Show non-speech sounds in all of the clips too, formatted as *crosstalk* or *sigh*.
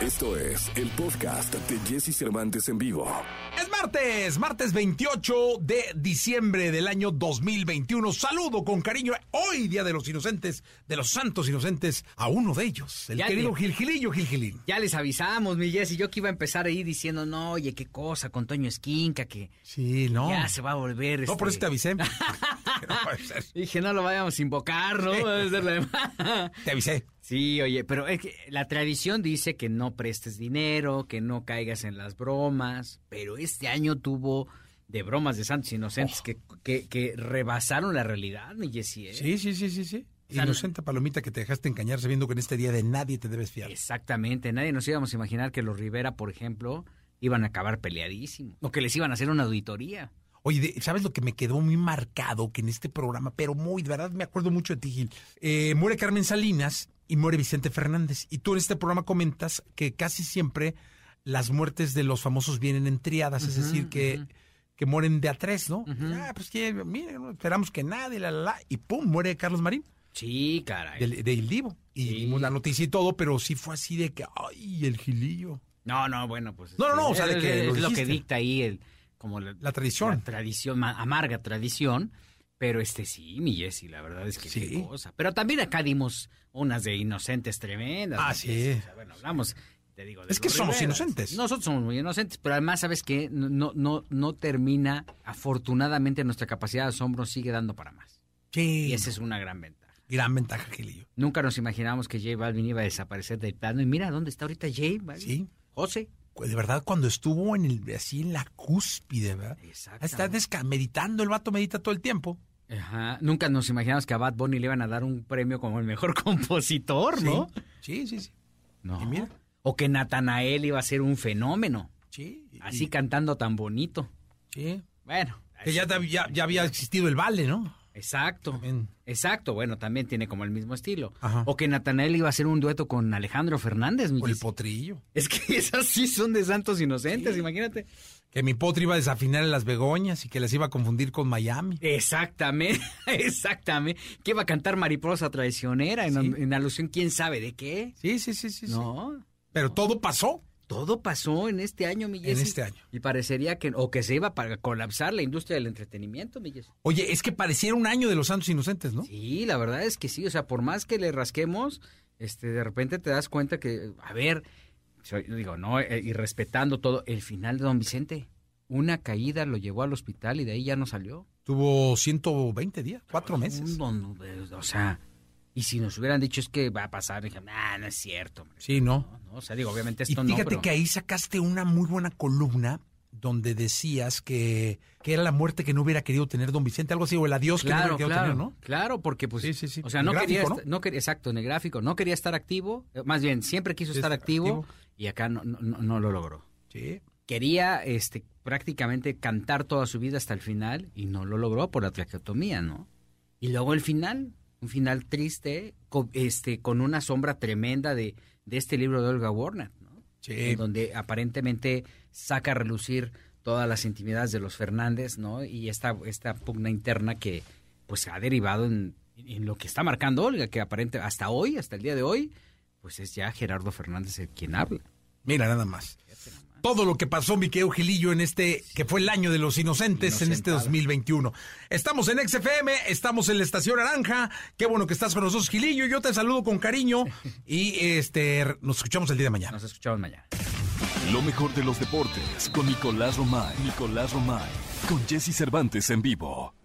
Esto es el podcast de Jesse Cervantes en vivo. Es martes, martes 28 de diciembre del año 2021. Saludo con cariño hoy, Día de los Inocentes, de los Santos Inocentes, a uno de ellos, el Ya querido te- Gilgilillo Gilgilín. Ya les avisamos, mi Jessy. Yo que iba a empezar ahí diciendo, no, oye, qué cosa con Toño Esquinca, que Sí, no. ya se va a volver. No, por eso este- te avisé. *laughs* *laughs* No puede ser. Dije, no lo vayamos a invocar, ¿no? Te avisé. sí, oye, pero es que la tradición dice que no prestes dinero, que no caigas en las bromas, pero este año tuvo de bromas de santos inocentes que, que, que rebasaron la realidad, mi Jessy. ¿eh? Sí, sí, sí, sí, sí. Inocente palomita que te dejaste engañar sabiendo que en este día de nadie te debes fiar. Exactamente, nadie nos íbamos a imaginar que los Rivera, por ejemplo, iban a acabar peleadísimos, o que les iban a hacer una auditoría. Oye, ¿sabes lo que me quedó muy marcado que en este programa, pero muy, de verdad me acuerdo mucho de ti, Gil? Eh, muere Carmen Salinas y muere Vicente Fernández. Y tú en este programa comentas que casi siempre las muertes de los famosos vienen en triadas, es decir, que, que mueren de a tres, ¿no? Ah, pues que, miren, no esperamos que nadie, la, la, la, y pum, muere Carlos Marín, Sí, caray. del, del Divo. Y Sí. dimos la noticia y todo, pero sí fue así de que, ay, el Gilillo. No, no, bueno, pues. No, no, no, o sea, de es, que lo es lo que dicta ahí el, como la, La tradición. la tradición, ma- amarga tradición. Pero este sí, mi Jessy, la verdad es que Sí. qué cosa. Pero también acá dimos unas de inocentes tremendas. Ah, sí. O sea, bueno, hablamos, te digo, de Es que somos Riveras. inocentes. Nosotros somos muy inocentes, pero además, ¿sabes qué? No, no, no, no termina, afortunadamente, nuestra capacidad de asombro sigue dando para más. Sí. Y esa es una gran ventaja. Gran ventaja, Gilillo. Nunca nos imaginamos que J Balvin iba a desaparecer del plano. Y mira dónde está ahorita J Balvin. Sí. José. De verdad cuando estuvo en el así en la cúspide, ¿verdad? Exacto. Está meditando, el vato medita todo el tiempo. Ajá. Nunca nos imaginamos que a Bad Bunny le iban a dar un premio como el mejor *laughs* compositor, ¿no? Sí, sí, sí. No. Mira. O que Natanael iba a ser un fenómeno. Sí. y- Así cantando tan bonito. Sí. Bueno. Que ya, ya, ya había existido el vale, ¿no? Exacto. También. Exacto. Bueno, también tiene como el mismo estilo. Ajá. O que Natanael iba a hacer un dueto con Alejandro Fernández, mi O el potrillo. Es que *laughs* esas sí son de santos inocentes, Sí. imagínate. Que mi potri iba a desafinar en las begoñas y que las iba a confundir con Miami. Exactamente, *laughs* exactamente. Que iba a cantar Mariposa Traicionera en, Sí. en alusión quién sabe de qué. Sí, sí, sí, sí. sí. No, Pero todo pasó todo pasó en este año, mi en Jessy. este año. Y parecería que, o que se iba para colapsar la industria del entretenimiento, mi Jessy. Oye, es que pareciera un año de los santos inocentes, ¿no? Sí, la verdad es que sí. O sea, por más que le rasquemos, este, de repente te das cuenta que, a ver, soy- digo, no, Eh, y respetando todo, el final de Don Vicente, una caída lo llevó al hospital y de ahí ya no salió. Tuvo 120 días, cuatro meses. No, no, eh, o sea, y si nos hubieran dicho es que va a pasar, dije, ah, no es cierto. hombre". Sí, ¿no? No, no, o sea, digo, obviamente Y esto no, fíjate pero- que ahí sacaste una muy buena columna donde decías que, que era la muerte que no hubiera querido tener don Vicente, algo así, o el adiós que no Claro, hubiera querido claro, tener, ¿no? claro, porque pues, Sí, sí, sí. o sea, no gráfico, quería, ¿no? quería, exacto, en el gráfico, no quería estar activo, eh, más bien, siempre quiso estar activo, activo. y acá no, no, no- no lo logró. Sí. Quería, este, prácticamente cantar toda su vida hasta el final, y no lo logró por la traqueotomía, ¿no? Y luego el final, un final triste, co- este, con una sombra tremenda de, de este libro de Olga Warner, ¿no? Sí. en donde aparentemente saca a relucir todas las intimidades de los Fernández, ¿no? Y esta, esta pugna interna que pues ha derivado en, en lo que está marcando Olga, que aparente hasta hoy, hasta el día de hoy, pues es ya Gerardo Fernández el quien habla. Mira, nada más. Todo lo que pasó, mi querido Gilillo, en este, que fue el año de los inocentes en este Inocentado. 2021. Estamos en XFM, estamos en la Estación Naranja. Qué bueno que estás con nosotros, Gilillo. Yo te saludo con cariño *laughs* y este nos escuchamos el día de mañana. Nos escuchamos mañana. Lo mejor de los deportes con Nicolás Romay. Nicolás Romay. Con Jesse Cervantes en vivo.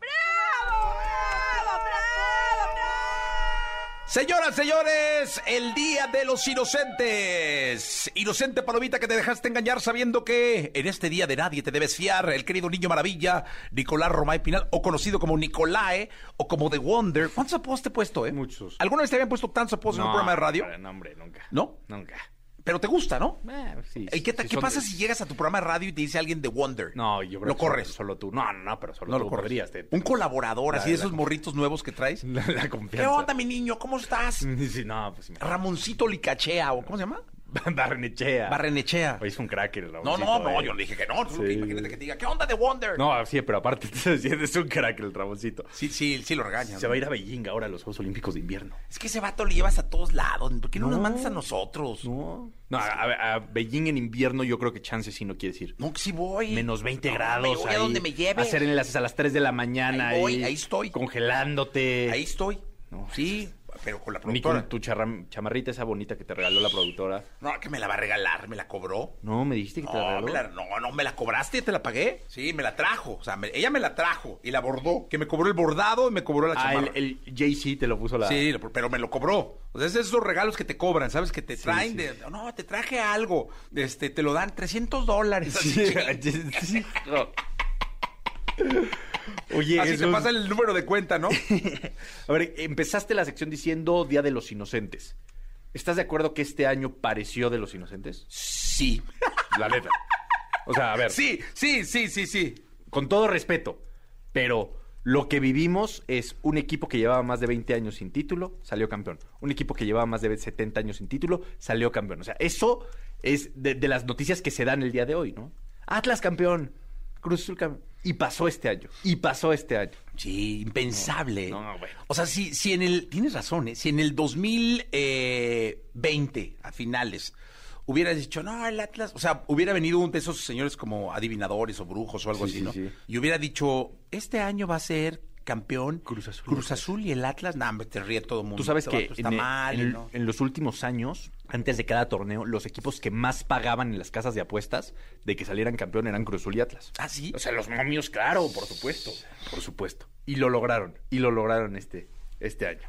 Señoras, señores, el día de los inocentes. Inocente palomita que te dejaste engañar sabiendo que en este día de nadie te debes fiar. El querido niño maravilla, Nicolás Romay Pinal, o conocido como Nicolae, o como The Wonder. ¿Cuántos apodos te he puesto, eh? Muchos. ¿Alguna vez te habían puesto tantos apodos en un programa de radio? No, hombre, nunca. ¿No? Nunca. Pero te gusta, ¿no? Eh, sí, ¿Y qué, ta- sí qué son pasa si llegas a tu programa de radio y te dice alguien de Wonder? No, yo creo Lo que corres. Solo, solo tú. No, no, no, pero solo No tú lo corres. podrías. te- Un colaborador, La- así de esos morritos nuevos que traes. *laughs* La, la ¿Qué confianza. onda, mi niño? ¿Cómo estás? *laughs* Sí, no, pues sí. Ramoncito Licachea, o ¿cómo se llama? *laughs* Barrenechea. Barrenechea. Pues es un crack el No, no, no, eh. yo le dije que no. tú Sí. Imagínate que te diga, ¿qué onda de Wonder? No, sí, pero aparte *laughs* es un crack el Ramoncito. Sí, sí, sí lo regañan. Se va a ir a Beijing ahora a los Juegos Olímpicos de Invierno. Es que ese vato lo llevas a todos lados. ¿Por qué no, No. nos mandas a nosotros? No. No, a, a- a Beijing en invierno yo creo que chance sí no quiere decir. No, que sí voy. Menos 20 No, grados. me voy a ahí, donde me lleve. Hacer enlaces a las 3 de la mañana. Ahí voy, ahí estoy. Congelándote. Ahí estoy. No, sí, pero con la Ni productora. con tu chamarrita esa bonita que te regaló la productora. No, que me la va a regalar, me la cobró. No, me dijiste que te la No, regaló. me la- no, no, me la cobraste, te la pagué. Sí, me la trajo. O sea, me- ella me la trajo y la bordó. Que me cobró el bordado y me cobró la Ah, chamarra. el, el Jay-Z te lo puso la... Sí, pero me lo cobró. O sea, es esos regalos que te cobran, ¿sabes? Que te traen sí. de... No, te traje algo. Este, te lo dan 300 dólares. *laughs* *laughs* Sí, sí. No. *laughs* Oye, Así te Jesús, pasa el número de cuenta, ¿no? *laughs* A ver, empezaste la sección diciendo Día de los Inocentes. ¿Estás de acuerdo que este año pareció de los Inocentes? Sí. *laughs* La neta. O sea, a ver, Sí, sí, sí, sí, sí. con todo respeto, pero lo que vivimos es un equipo que llevaba más de 20 años sin título, salió campeón. Un equipo que llevaba más de 70 años sin título, salió campeón. O sea, eso es de, de las noticias que se dan el día de hoy, ¿no? Atlas campeón, Cruz Azul campeón. Y pasó este año. Y pasó este año. Sí, impensable. No, no, bueno. O sea, si, si en el. Tienes razón, ¿eh? Si en el 2020, a finales, hubieras dicho, no, el Atlas. O sea, hubiera venido uno de esos señores como adivinadores o brujos o algo Sí, así, sí, ¿no? sí. Y hubiera dicho, este año va a ser campeón Cruz Azul. Cruz Azul y el Atlas. Hombre, te ríe todo el mundo. Tú sabes Este que en, mal, en- ¿no? en los últimos años, antes de cada torneo, los equipos que más pagaban en las casas de apuestas de que salieran campeón eran Cruz Azul y Atlas. Ah, sí. O sea, los momios, claro, por supuesto. Por supuesto. Y lo lograron. Y lo lograron este, este año.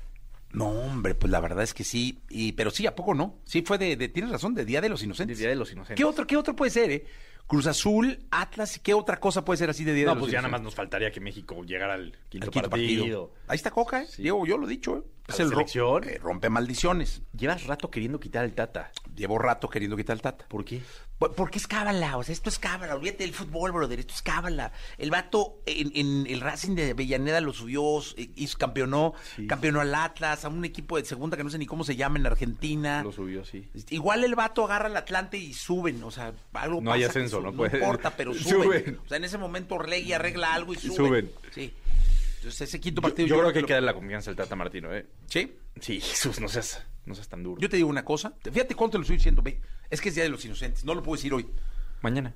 No, hombre, pues la verdad es que sí. Y, pero sí, ¿a poco no? Sí, fue de, de- tienes razón, de Día de los Inocentes. De Día de los Inocentes. ¿Qué otro, qué otro puede ser, eh? Cruz Azul, Atlas, ¿qué otra cosa puede ser así de Día de No, pues ya nada más nos faltaría que México llegara al quinto, Al quinto partido. partido. Ahí está Coca, ¿eh? Sí. Diego, yo lo he dicho, ¿eh? Es el ro- selección. eh, rompe maldiciones. Llevas rato queriendo quitar al Tata. Llevo rato queriendo quitar el Tata. ¿Por qué? Por- Porque es cábala, o sea, esto es cábala, olvídate del fútbol, brother, esto es cábala. El vato en, en el Racing de Avellaneda lo subió, eh, hizo, campeonó, Sí. campeonó al Atlas, a un equipo de segunda que no sé ni cómo se llama en Argentina. Lo subió, sí. Igual el vato agarra al Atlante y suben, o sea, algo No hay pasa que ascenso, no No puede- importa, pero *laughs* suben. Suben. O sea, en ese momento Regui arregla algo y suben. Suben. Sí. Entonces ese quinto Yo, partido... yo creo que hay lo- que darle la confianza al Tata Martino, ¿eh? Sí. Sí, *laughs* Jesús, no seas, no seas tan duro. Yo te digo una cosa, fíjate cuánto lo estoy diciendo, ve, es que es Día de los Inocentes, no lo puedo decir hoy. Mañana.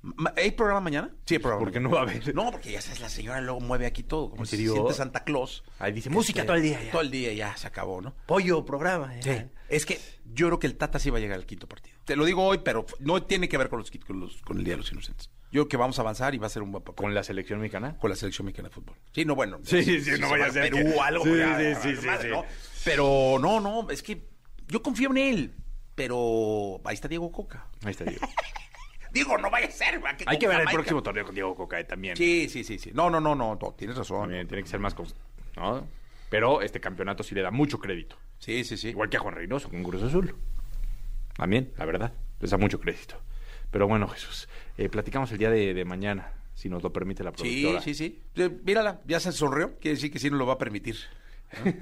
Ma- ¿Hay programa mañana? Sí, hay programa. ¿Por qué mañana. no va a haber? No, porque ya sabes, la señora luego mueve aquí todo, como ¿En si se serio? siente Santa Claus. Ahí dice, Que música este, todo el día ya. Todo el día ya se acabó, ¿no? Pollo, programa. ya. Sí. Es que yo creo que el Tata sí va a llegar al quinto partido. Te lo digo hoy, pero no tiene que ver con los, quit- con los- con el Día de los Inocentes. Yo creo que vamos a avanzar y va a ser un buen papel Con la selección mexicana. con la selección mexicana de fútbol. Sí, no, bueno. Sí, sí, si no se vaya va a ser Perú que- o algo. Sí, ya, sí, sí, sí, madre, sí. ¿no? Pero no, no, es que yo confío en él. Pero ahí está Diego Coca. Ahí está Diego. *laughs* Digo, no vaya a ser. Hay que ver el próximo torneo con Diego Coca eh, también. Sí, sí, sí, sí. No, no, no, no, no, tienes razón. También tiene que ser más cons- ¿no? Pero este campeonato sí le da mucho crédito. Sí, sí, sí. Igual que a Juan Reynoso con Cruz Azul. También, la verdad. Les da mucho crédito. Pero bueno, Jesús, eh, platicamos el día de, de mañana, si nos lo permite la Sí, productora. sí, sí. Eh, Mírala, ya se sonrió. Quiere decir que sí nos lo va a permitir. ¿no?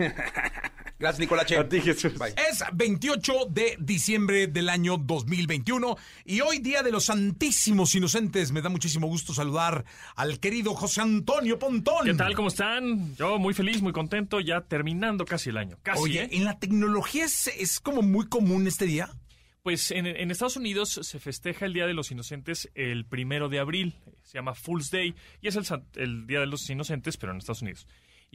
Gracias, Nicolache. A ti, Jesús. Bye. Es 28 de diciembre del año 2021 y hoy día de los Santísimos Inocentes. Me da muchísimo gusto saludar al querido José Antonio Pontón. ¿Qué tal? ¿Cómo están? Yo muy feliz, muy contento, ya terminando casi el año. Casi. Oye, ¿eh? en la tecnología es, es como muy común este día. Pues en, en Estados Unidos se festeja el Día de los Inocentes el primero de abril. Se llama Fool's Day y es el, el Día de los Inocentes, pero en Estados Unidos.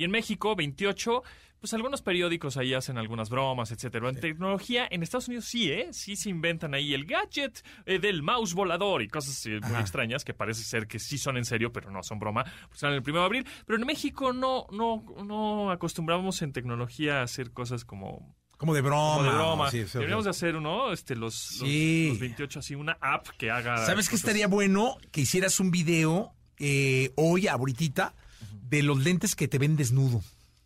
Y en México, 28, pues algunos periódicos ahí hacen algunas bromas, etcétera. En tecnología, en Estados Unidos sí, ¿eh? Sí se inventan ahí el gadget eh, del mouse volador y cosas eh, muy extrañas que parece ser que sí son en serio, pero no son broma. Pues son el primero de abril. Pero en México no, no, no acostumbramos en tecnología a hacer cosas como Como de broma. como de broma. Sí, sí, Deberíamos de hacer, ¿no? Este, los, los- Sí. los, 28 así, una app que haga. ¿Sabes qué estaría bueno? Que hicieras un video eh, hoy, ahorita, de los lentes que te ven desnudo.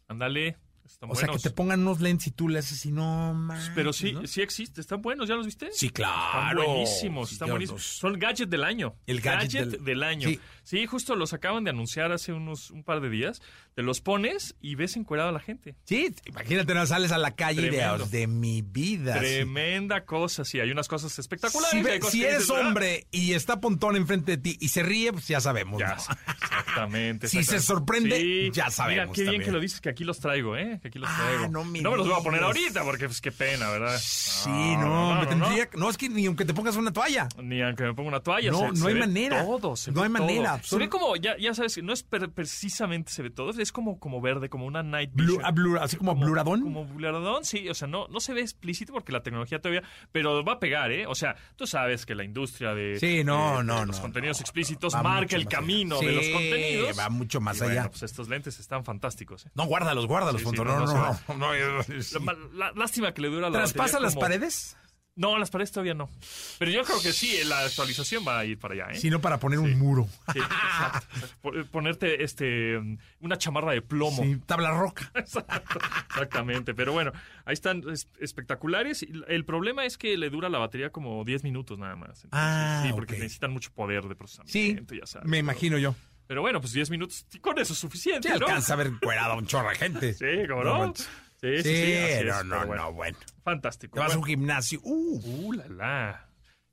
Ándale. Están O sea, que te pongan unos lentes y tú le haces y no más. Pero sí, sí existe, están buenos, ¿ya los viste? Sí, Están claro. buenísimos, Sí, están buenísimos. los- Son el gadget del año. El gadget del... del- año. Sí. Sí. justo los acaban de anunciar hace unos un par de días. Te los pones y ves encuerado a la gente. Sí, imagínate, no sales a la calle de, de mi vida. sí. Tremenda cosa, sí. Hay unas cosas espectaculares. Si, ve- hay cosas si que eres "Ah". hombre y está Pontón enfrente de ti y se ríe, pues ya sabemos. Ya, ¿no? sí, exactamente. Si se sorprende, ya sabemos Mira, qué bien también. que lo dices, que aquí los traigo, ¿eh? Que aquí los Ah, traigo. no me me los voy a poner ahorita porque, pues, qué pena, ¿verdad? Sí, no, me tendría- no, es que ni aunque te pongas una toalla. Ni aunque me ponga una toalla. No, se- no se hay manera. Todo, se No hay todo. manera, Se ve como, ya, ya sabes, no es per- precisamente se ve todo, es como, como verde, como una night vision. ah, blur- así como bluradón. Como bluradón, sí. O sea, no, no se ve explícito porque la tecnología todavía... Pero va a pegar, ¿eh? O sea, tú sabes que la industria de, Sí, no, de no, los no, contenidos explícitos marca el camino de los contenidos. va mucho más Y bueno, allá. pues estos lentes están fantásticos, ¿eh? No, guárdalos, guárdalos, Sí, Pontón. no, no, no no, lástima que le dura la ¿Traspasa las como- paredes? No, las paredes todavía no. Pero yo creo que sí, la actualización va a ir para allá, ¿eh? Sino para poner un muro. Sí, exacto. Po- Ponerte este una chamarra de plomo. Sí, tabla roca. *laughs* Exacto, exactamente. Pero bueno, ahí están es- espectaculares. El problema es que le dura la batería como 10 minutos nada más. Entonces, Ah, sí, porque necesitan mucho poder de procesamiento. Sí, ya sabes, me imagino yo. Pero bueno, pues 10 minutos, con eso es suficiente, Sí, ¿no? alcanza a ver encuerado a un chorro de gente. Sí, ¿cómo no? Sí, sí, Sí, sí, así es, no, no, pero bueno, no, bueno. Fantástico. Te vas a Bueno, un gimnasio, uh, Uh, la, la.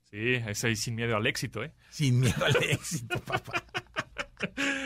Sí, ese ahí sin miedo al éxito, ¿eh? sin miedo al *laughs* éxito, papá.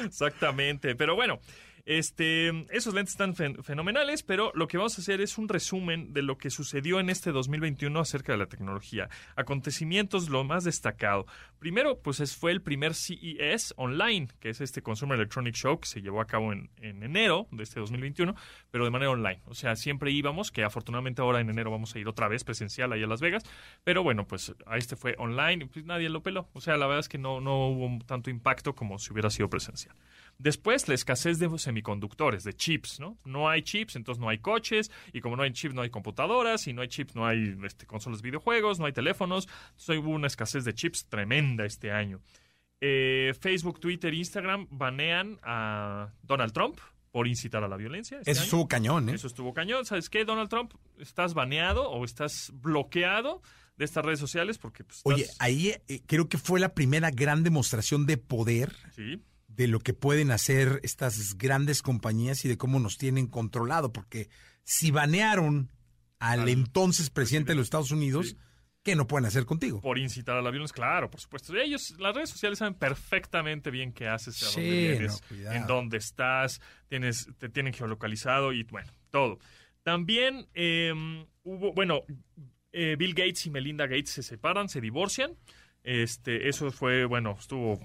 Exactamente. Pero bueno, este, esos lentes están fen- fenomenales, pero lo que vamos a hacer es un resumen de lo que sucedió en este 2021 acerca de la tecnología. Acontecimientos, lo más destacado. Primero, pues es- fue el primer CES online, que es este Consumer Electronic Show que se llevó a cabo en, en enero de este 2021, pero de manera online. O sea, siempre íbamos, que afortunadamente ahora en enero vamos a ir otra vez presencial ahí a Las Vegas, pero bueno, pues a este fue online y pues nadie lo peló. O sea, la verdad es que no, no hubo tanto impacto como si hubiera sido presencial. Después, la escasez de semiconductores, de chips, ¿no? No hay chips, entonces no hay coches, y como no hay chips, no hay computadoras, y no hay chips, no hay este, consolas de videojuegos, no hay teléfonos. Entonces hubo una escasez de chips tremenda este año. Eh, Facebook, Twitter, Instagram banean a Donald Trump por incitar a la violencia. este Eso año. estuvo cañón, ¿eh? Eso estuvo cañón. ¿Sabes qué, Donald Trump? Estás baneado o estás bloqueado de estas redes sociales porque... Pues, Oye, ahí eh, creo que fue la primera gran demostración de poder Sí, de lo que pueden hacer estas grandes compañías y de cómo nos tienen controlado, porque si banearon al, Al entonces presidente de los Estados Unidos, Sí. ¿qué no pueden hacer contigo? por incitar a la violencia, claro, por supuesto. Ellos, las redes sociales saben perfectamente bien qué haces, a Sí, dónde vienes, no, en dónde estás, tienes, te tienen geolocalizado y bueno, todo. También eh, hubo, bueno, eh, Bill Gates y Melinda Gates se separan, se divorcian. Este, eso fue, bueno, estuvo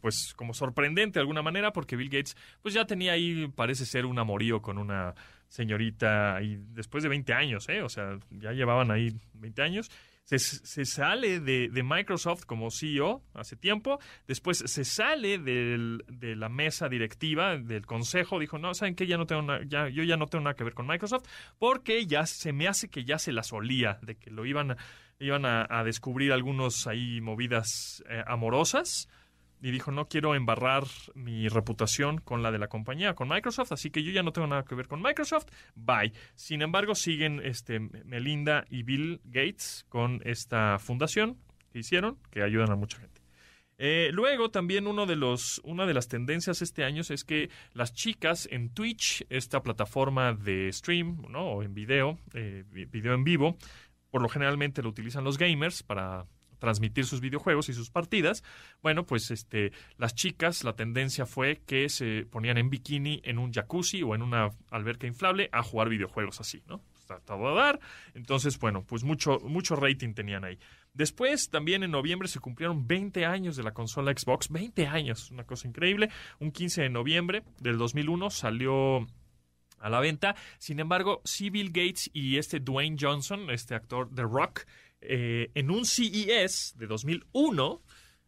pues como sorprendente de alguna manera porque Bill Gates pues ya tenía ahí, parece ser un amorío con una señorita y después de 20 años, ¿eh? O sea, ya llevaban ahí 20 años. Se, sale de, Microsoft como CEO hace tiempo, después se sale de la mesa directiva, del consejo, dijo, no, ¿saben qué? Ya no tengo ya, yo ya no tengo nada que ver con Microsoft, porque ya se me hace que ya se la solía, de que lo iban iban a, a descubrir algunos ahí movidas eh, amorosas, y dijo, no quiero embarrar mi reputación con la de la compañía, con Microsoft, así que yo ya no tengo nada que ver con Microsoft, bye. Sin embargo, siguen este, Melinda y Bill Gates con esta fundación que hicieron, que ayudan a mucha gente. Eh, luego también uno de los, una de las tendencias este año es que las chicas en Twitch, esta plataforma de stream, ¿no? o en video, eh, vi- video en vivo, por lo generalmente lo utilizan los gamers para transmitir sus videojuegos y sus partidas. Bueno, pues este, las chicas, la tendencia fue que se ponían en bikini en un jacuzzi o en una alberca inflable a jugar videojuegos así, ¿no? Está todo a dar. Entonces, bueno, pues mucho, mucho rating tenían ahí. Después, también en noviembre se cumplieron 20 años de la consola Xbox. 20 años, una cosa increíble. Un 15 de noviembre del 2001 salió a la venta. Sin embargo, sí Bill Gates y este Dwayne Johnson, este actor de Rock, eh, en un CES de 2001,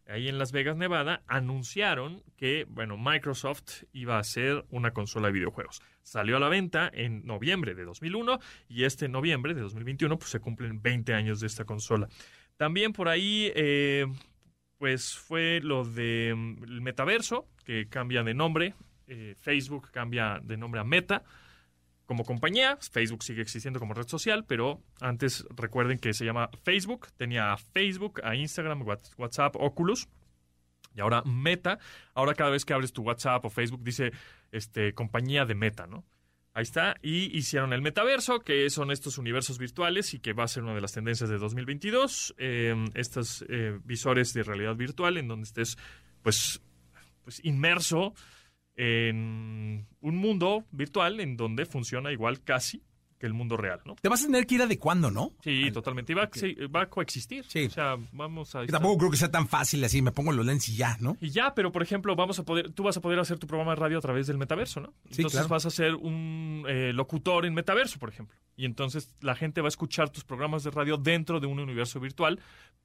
ahí en Las Vegas, Nevada, anunciaron que, bueno, Microsoft iba a hacer una consola de videojuegos. Salió a la venta en noviembre de 2001 y este noviembre de 2021 pues se cumplen 20 años de esta consola. También por ahí, eh, pues fue lo de mm, metaverso, que cambia de nombre. eh, Facebook cambia de nombre a Meta. Como compañía. Facebook sigue existiendo como red social, pero antes recuerden que se llama Facebook. Tenía a Facebook, a Instagram, Whats- WhatsApp, Oculus. Y ahora Meta. Ahora cada vez que abres tu WhatsApp o Facebook dice este, compañía de Meta, ¿no? Ahí está. Y hicieron el metaverso, que son estos universos virtuales y que va a ser una de las tendencias de 2022. Eh, estos eh, visores de realidad virtual en donde estés, pues, pues inmerso en un mundo virtual en donde funciona igual casi que el mundo real, ¿no? Te vas a tener que ir adecuando, ¿no? Sí, totalmente. Y va, sí, va a coexistir. Sí. O sea, vamos a... Tampoco creo que sea tan fácil así, me pongo los lentes y ya, ¿no? Y ya, pero por ejemplo, vamos a poder, tú vas a poder hacer tu programa de radio a través del metaverso, ¿no? Sí, entonces claro. vas a ser un eh, locutor en metaverso, por ejemplo. Y entonces la gente va a escuchar tus programas de radio dentro de un universo virtual,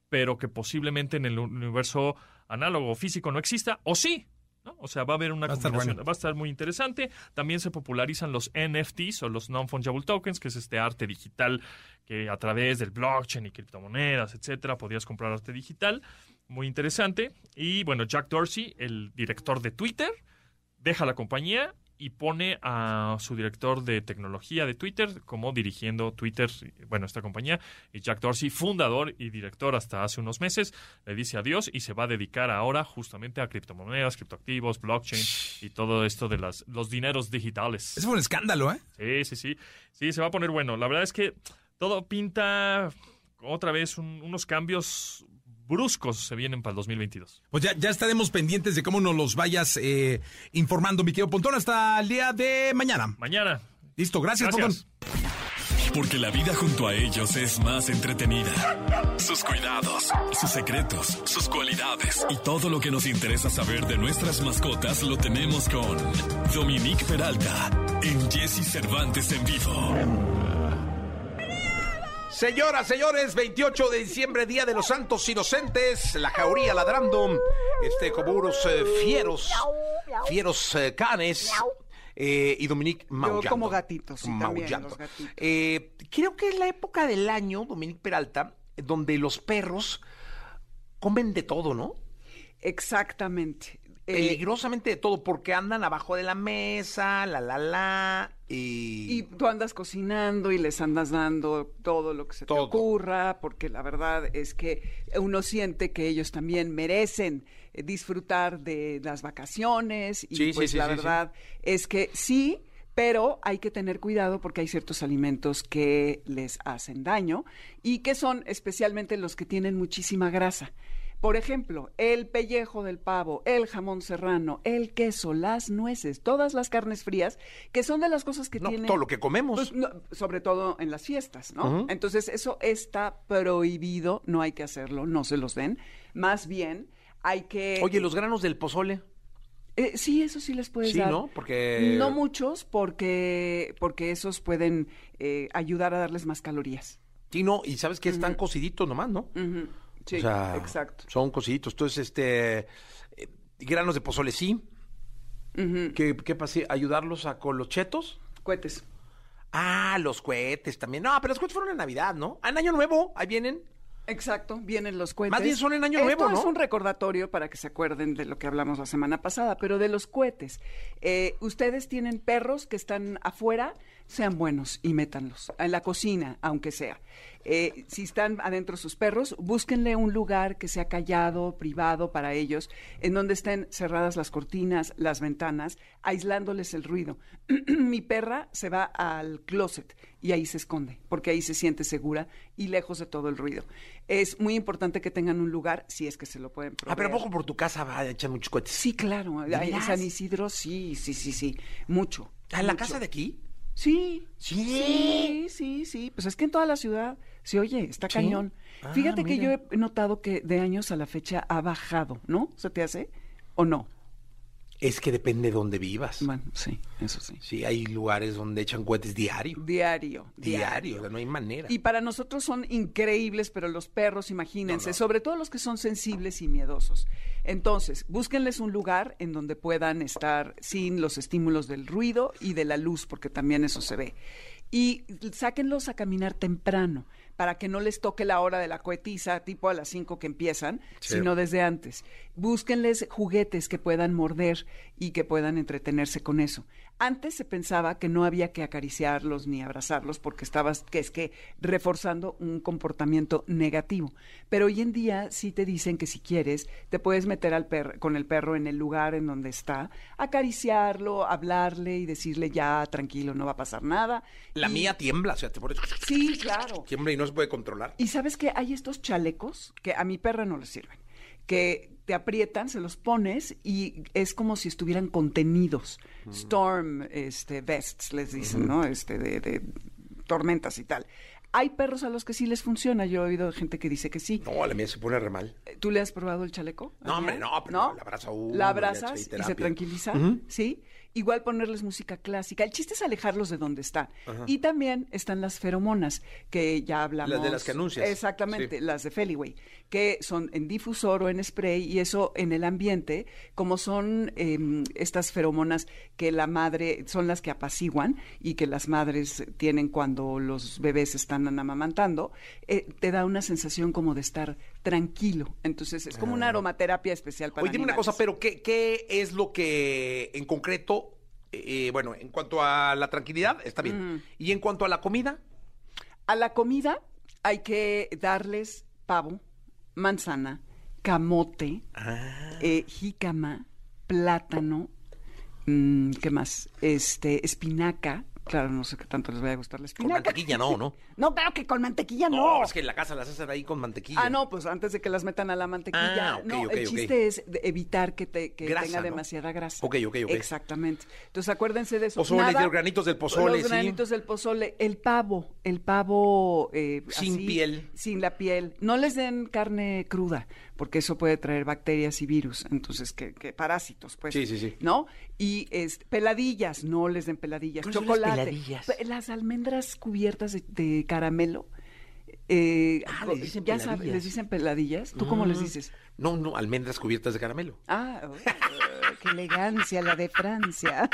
pero que posiblemente en el universo análogo o físico no exista, o sí. ¿No? O sea, va a haber una Va estar combinación. bueno. Va a estar muy interesante. También se popularizan los NFTs o los Non-Fungible Tokens, que es este arte digital que a través del blockchain y criptomonedas, etcétera, podías comprar arte digital. Muy interesante. Y bueno, Jack Dorsey, el director de Twitter, deja la compañía y pone a su director de tecnología de Twitter como dirigiendo Twitter, bueno, esta compañía, y Jack Dorsey, fundador y director hasta hace unos meses, le dice adiós y se va a dedicar ahora justamente a criptomonedas, criptoactivos, blockchain y todo esto de las, los dineros digitales. Fue un escándalo, ¿eh? Sí, sí, sí. Sí, se va a poner bueno. La verdad es que todo pinta otra vez un- unos cambios bruscos se vienen para el 2022. Pues ya, ya estaremos pendientes de cómo nos los vayas eh, informando, mi querido Pontón, hasta el día de mañana. Mañana. Listo, gracias, Gracias. Pontón. Porque la vida junto a ellos es más entretenida. Sus cuidados, sus secretos, sus cualidades y todo lo que nos interesa saber de nuestras mascotas lo tenemos con Dominique Peralta en Jesse Cervantes en vivo. Señoras, señores, 28 de diciembre, Día de los Santos Inocentes, la jauría ladrando, este, como unos eh, fieros, fieros eh, canes, eh, y Dominique maullando. como gatitos, sí, también, Maullando. los gatitos. Eh, creo que es la época del año, Dominique Peralta, donde los perros comen de todo, ¿no? Exactamente. Eh, Peligrosamente de todo, porque andan abajo de la mesa, la, la, la, y... y tú andas cocinando y les andas dando todo lo que se Todo. te ocurra, porque la verdad es que uno siente que ellos también merecen eh, disfrutar de las vacaciones y Sí, pues sí, la sí. verdad es que sí, pero hay que tener cuidado porque hay ciertos alimentos que les hacen daño y que son especialmente los que tienen muchísima grasa. Por ejemplo, el pellejo del pavo, el jamón serrano, el queso, las nueces, todas las carnes frías, que son de las cosas que No, tienen... todo lo que comemos. Pues, no, sobre todo en las fiestas, ¿no? Entonces, eso está prohibido, no hay que hacerlo, no se los den. Más bien, hay que... Oye, los granos del pozole. Eh, sí, eso sí les puedes Sí, dar. ¿no? Porque- No muchos, porque, porque esos pueden eh, ayudar a darles más calorías. Sí, no, y sabes que están cociditos nomás, ¿no? Sí, O sea, exacto. Son cosiditos. Entonces, este. eh, granos de pozole, sí. Ujú. ¿Qué, qué pasa? ¿Ayudarlos a con los chetos? Cohetes. Ah, los cohetes también. No, pero los cohetes fueron en Navidad, ¿no? En Año Nuevo, ahí vienen. Exacto, vienen los cohetes. Más bien son en Año Esto Nuevo, ¿no? es un recordatorio para que se acuerden de lo que hablamos la semana pasada, pero de los cohetes. Eh, ustedes tienen perros que están afuera, sean buenos y métanlos. En la cocina, aunque sea. Eh, si están adentro sus perros, búsquenle un lugar que sea callado, privado para ellos, en donde estén cerradas las cortinas, las ventanas, aislándoles el ruido. *clears throat* Mi perra se va al closet y ahí se esconde, porque ahí se siente segura y lejos de todo el ruido. Es muy importante que tengan un lugar, si es que se lo pueden proveer. Ah, pero ¿a poco por tu casa va a echar muchos cohetes? Sí, claro. ¿De Ay, En? San Isidro, sí, sí, sí, sí. Mucho. ¿Ah, ¿En la casa de aquí? Sí. Sí. Sí, sí, sí. Pues es que en toda la ciudad se oye, está Sí. cañón. Ah, Fíjate que yo he notado que de años a la fecha ha bajado, ¿no? ¿Se te hace? ¿O no? Es que depende de dónde vivas. Bueno, sí, eso sí. Sí, hay lugares donde echan cohetes diario. Diario. Diario, no hay manera. Y para nosotros son increíbles, pero los perros, imagínense, No, no. sobre todo los que son sensibles y miedosos. Entonces, búsquenles un lugar en donde puedan estar sin los estímulos del ruido y de la luz, porque también eso se ve. Y sáquenlos a caminar temprano. para que no les toque la hora de la cohetiza, tipo a las 5 que empiezan, Sí. sino desde antes. Búsquenles juguetes que puedan morder y que puedan entretenerse con eso. Antes se pensaba que no había que acariciarlos ni abrazarlos porque estabas, que es que reforzando un comportamiento negativo. Pero hoy en día sí te dicen que si quieres, te puedes meter al per- con el perro en el lugar en donde está, acariciarlo, hablarle y decirle ya, tranquilo, no va a pasar nada. La Y- mía tiembla, o sea, te pones... Sí, claro. Tiembla y no se puede controlar. Y sabes que hay estos chalecos que a mi perra no le sirven, que te aprietan, se los pones y es como si estuvieran contenidos. Storm este, vests, les dicen, ¿no? Este, de, de tormentas y tal. Hay perros a los que sí les funciona. Yo he oído gente que dice que sí. No, la mía se pone re mal. ¿Tú le has probado el chaleco? No, hombre, no, pero la abraza uno, La abrazas y se tranquiliza. ¿sí? Igual ponerles música clásica. El chiste es alejarlos de donde está. Y también están las feromonas, que ya hablamos. Las de las que anuncias. Exactamente, Sí. las de Feliway, que son en difusor o en spray y eso en el ambiente, como son em, estas feromonas que la madre, son las que apaciguan y que las madres tienen cuando los bebés están amamantando, eh, te da una sensación como de estar tranquilo. Entonces es como una aromaterapia especial para Ah. Oye, dime una cosa, pero ¿qué, qué es lo que en concreto, eh, bueno, en cuanto a la tranquilidad, está bien. Y en cuanto a la comida, A la comida hay que darles pavo, manzana, camote, Ah. eh, jícama, plátano, mm, ¿qué más? Este, espinaca. Claro, no sé qué tanto les vaya a gustar la con espinaca. mantequilla no, ¿no? *laughs* No, claro que con mantequilla no. No, es que en la casa las hacen ahí con mantequilla. Ah, no, pues antes de que las metan a la mantequilla. Ah, ok, no, ok, el chiste es evitar que, te, que Grasa, tenga ¿no? demasiada grasa. Ok, ok, ok. Exactamente. Entonces acuérdense de eso. Pozole, Nada- los granitos del pozole, Los sí. granitos del pozole. El pavo, el pavo... eh, Sin así, piel. Sin la piel. No les den carne cruda, porque eso puede traer bacterias y virus. Entonces, que, que parásitos, pues. Sí, sí, sí. ¿No? Y este, peladillas, no les den peladillas. ¿Cuáles son las Chocolate. peladillas? Pe- Las almendras cubiertas de, de caramelo. eh, Ah, les dicen ya sabes, peladillas. les dicen peladillas. ¿Tú cómo les Mm. dices? No, no, almendras cubiertas de caramelo. Ah, oh, qué elegancia la de Francia.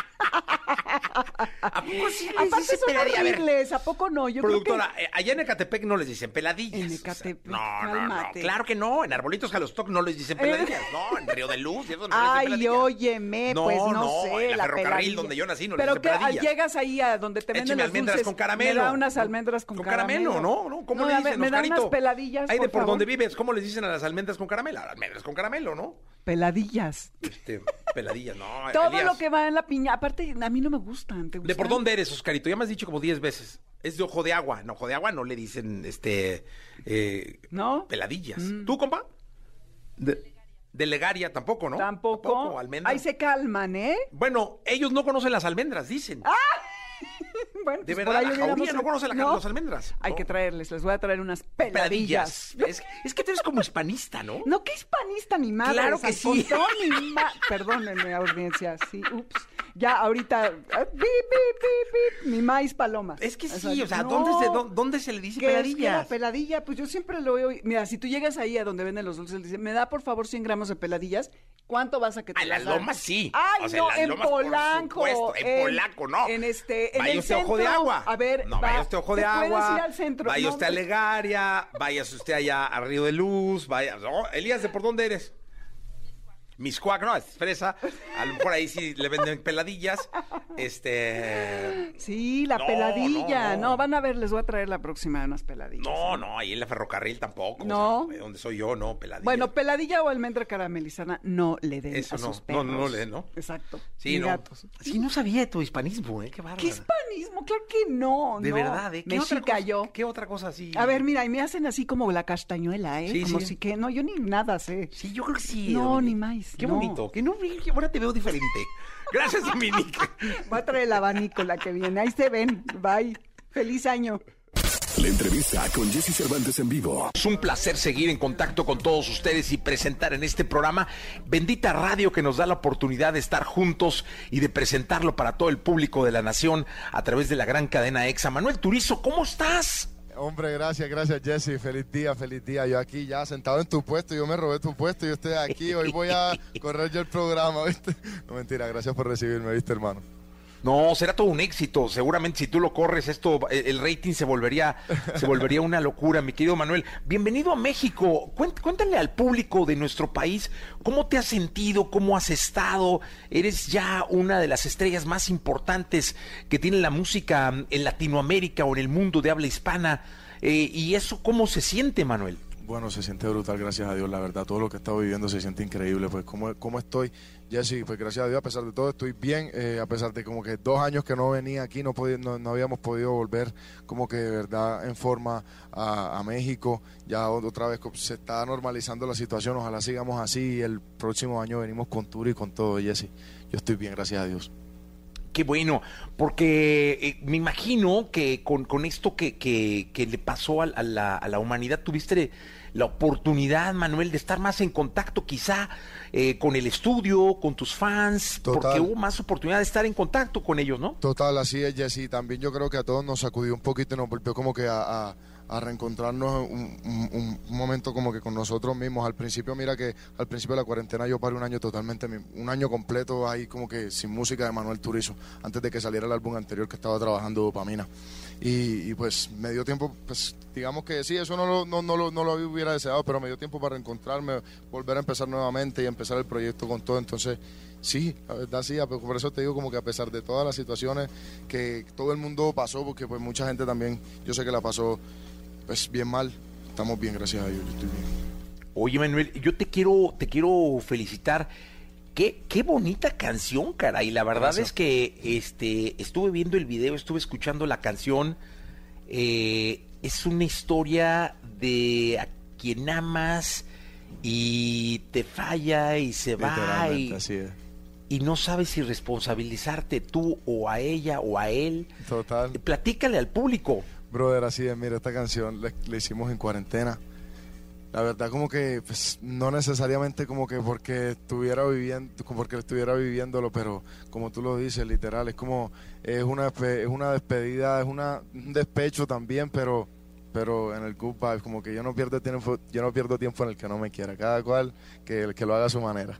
¿A poco sí les Aparte dicen son peladilla? A ver, horribles, ¿a poco no? Yo Productora, creo eh, allá en Ecatepec no les dicen peladillas. En o sea, Ecatepec, no, no, no, claro que no. En Arbolitos Jalostoc no les dicen peladillas. *laughs* No, en Río de Luz y eso no que... Ay, les dicen peladillas. óyeme, No, pues no, no, sé, en la la ferrocarril peladilla. donde yo nací no les Pero dicen que ah, peladillas. llegas ahí a donde te venden Écheme los almendras dulces, con caramelo. Me da unas almendras con, Con caramelo, ¿no? ¿no? ¿Cómo No, le dicen, ver, Me dan unas peladillas, Ahí de por por donde vives, ¿cómo les dicen a las almendras con caramelo? Almendras con caramelo, ¿no? Peladillas. Este, peladillas, no. *laughs* Todo Elías. lo que va en la piña. Aparte, a mí no me gustan. ¿te ¿De por gustan? dónde eres, Oscarito? Ya me has dicho como 10 veces. Es de ojo de agua. No, ojo de agua no le dicen, este, eh, ¿No? peladillas. Mm. ¿Tú, compa? De, de Legaria tampoco, ¿no? Tampoco. almendras. Ahí se calman, ¿eh? Bueno, ellos no conocen las almendras, dicen. *laughs* Bueno, de pues por verdad, ahí la hubiéramos- jauría no conoce la- ¿No? las almendras. Hay ¿no? que traerles, les voy a traer unas peladillas. peladillas. *laughs* Es, es que tú eres como hispanista, ¿no? No, que hispanista ni madre. Claro que sí. ma- Perdónenme, audiencia, sí, ups. Ya, ahorita, ah, bip, bip, bip, bip, ni maíz paloma. Es que sí, o sea, no. ¿dónde, se, dó- ¿dónde se le dice ¿Qué es que peladilla? Pues yo siempre lo veo. Mira, si tú llegas ahí a donde venden los dulces, le dicen, me da por favor 100 gramos de peladillas, ¿cuánto vas a que te A las lomas sí. Ay, O sea, no, en lomas, por Polanco. supuesto. En Polanco, no. En este, en vaya el usted a ojo centro. de agua. A ver, no, va, vaya usted ojo de ¿te puedes agua. ir al centro? Vaya No, usted a pues- Legaria. Vaya usted allá a Río de Luz. Vaya. no, Elías, ¿de por dónde eres? Miscuac, no, es fresa. A lo mejor ahí sí le venden peladillas. Este. Sí, la No, peladilla. no, No, no. van a ver, les voy a traer la próxima unas peladillas. No, no, ahí en la ferrocarril tampoco. No. O sea, donde soy yo, no, peladillas. Bueno, peladilla o almendra caramelizada no le den Eso a no, no, no le den, ¿no? Exacto. Sí, no. gatos. Sí, no sabía tu hispanismo, ¿eh? Qué bárbaro. ¿Qué hispanismo? Claro que no. De verdad, ¿eh? ¿Qué otra Mexica cosa- yo. ¿Qué otra cosa así? A ver, mira, y me hacen así como la castañuela, ¿eh? Sí, como sí. si que, no, yo ni nada sé. Sí, yo creo que sí. No, ni más, Qué no. bonito. Que no, ahora te veo diferente. *laughs* Gracias, Dominique. Voy a traer el abanico la que viene. Ahí se ven. Bye. Feliz año. La entrevista con Jesse Cervantes en vivo. Es un placer seguir en contacto con todos ustedes y presentar en este programa Bendita Radio que nos da la oportunidad de estar juntos y de presentarlo para todo el público de la nación a través de la gran cadena EXA. Manuel Turizo, ¿cómo estás? Hombre, gracias, gracias Jesse. Feliz día, feliz día. Yo aquí ya sentado en tu puesto, yo me robé tu puesto, yo estoy aquí. Hoy voy a correr yo el programa, ¿viste? No mentira, gracias por recibirme, ¿viste, hermano? No, será todo un éxito. Seguramente si tú lo corres, esto, el el rating se volvería, se volvería una locura, mi querido Manuel. Bienvenido a México. Cuént- Cuéntale al público de nuestro país cómo te has sentido, cómo has estado. Eres ya una de las estrellas más importantes que tiene la música en Latinoamérica o en el mundo de habla hispana. Eh, y eso, ¿cómo se siente, Manuel? Bueno, se siente brutal, gracias a Dios, la verdad. Todo lo que he estado viviendo se siente increíble. Pues, ¿cómo, cómo estoy? Jesse, pues gracias a Dios, a pesar de todo, estoy bien. eh, a pesar de como que dos años que no venía aquí, no, podí- no, no habíamos podido volver como que de verdad en forma a, a México. Ya otra vez se está normalizando la situación. Ojalá sigamos así y el próximo año venimos con tour y con todo, Jesse. Yo estoy bien, gracias a Dios. Qué bueno, porque eh, me imagino que con, con esto que, que- que le pasó a, a la, a la humanidad tuviste la oportunidad, Manuel, de estar más en contacto quizá eh, con el estudio, con tus fans, Total. porque hubo más oportunidad de estar en contacto con ellos, ¿no? Total, así es, Jesse. También yo creo que a todos nos sacudió un poquito y nos volvió como que a, a- a reencontrarnos un, un- momento como que con nosotros mismos. Al principio, mira que al principio de la cuarentena yo paré un año totalmente, un año completo ahí como que sin música de Manuel Turizo, antes de que saliera el álbum anterior que estaba trabajando Dopamina. Y, y, pues me dio tiempo, pues digamos que sí, eso no lo, no, no lo, no lo hubiera deseado, pero me dio tiempo para reencontrarme, volver a empezar nuevamente y empezar el proyecto con todo. Entonces, sí, la verdad sí, por eso te digo como que a pesar de todas las situaciones que todo el mundo pasó, porque pues mucha gente también, yo sé que la pasó pues bien mal, estamos bien, gracias a Dios, yo estoy bien. Oye, Manuel, yo te quiero, te quiero felicitar. Qué, qué bonita canción, caray. La verdad Gracias. es que este, estuve viendo el video, estuve escuchando la canción. Eh, es una historia de a quien amas y te falla y se va y, Literalmente, así es. y no sabes si responsabilizarte tú o a ella o a él. Total. Platícale al público. Brother, así es, mira, esta canción la, la hicimos en cuarentena. La verdad como que pues, no necesariamente como que porque estuviera viviendo porque estuviera viviéndolo, pero como tú lo dices, literal, es como es una es una despedida, es una un despecho también, pero pero en el good vibes, como que yo no pierdo tiempo, yo no pierdo tiempo en el que no me quiera, cada cual que, que lo haga a su manera.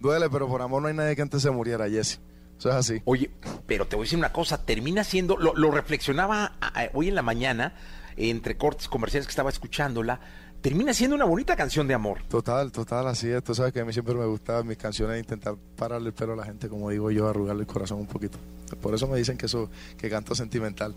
Duele, pero por amor no hay nadie que antes se muriera, Jesse. Eso es así. Oye, pero te voy a decir una cosa, termina siendo, lo, lo reflexionaba hoy en la mañana, entre cortes comerciales que estaba escuchándola, termina siendo una bonita canción de amor. Total, total, así es. Tú sabes que a mí siempre me gusta mis canciones intentar pararle el pelo a la gente, como digo yo, arrugarle el corazón un poquito. Por eso me dicen que eso, que canto sentimental.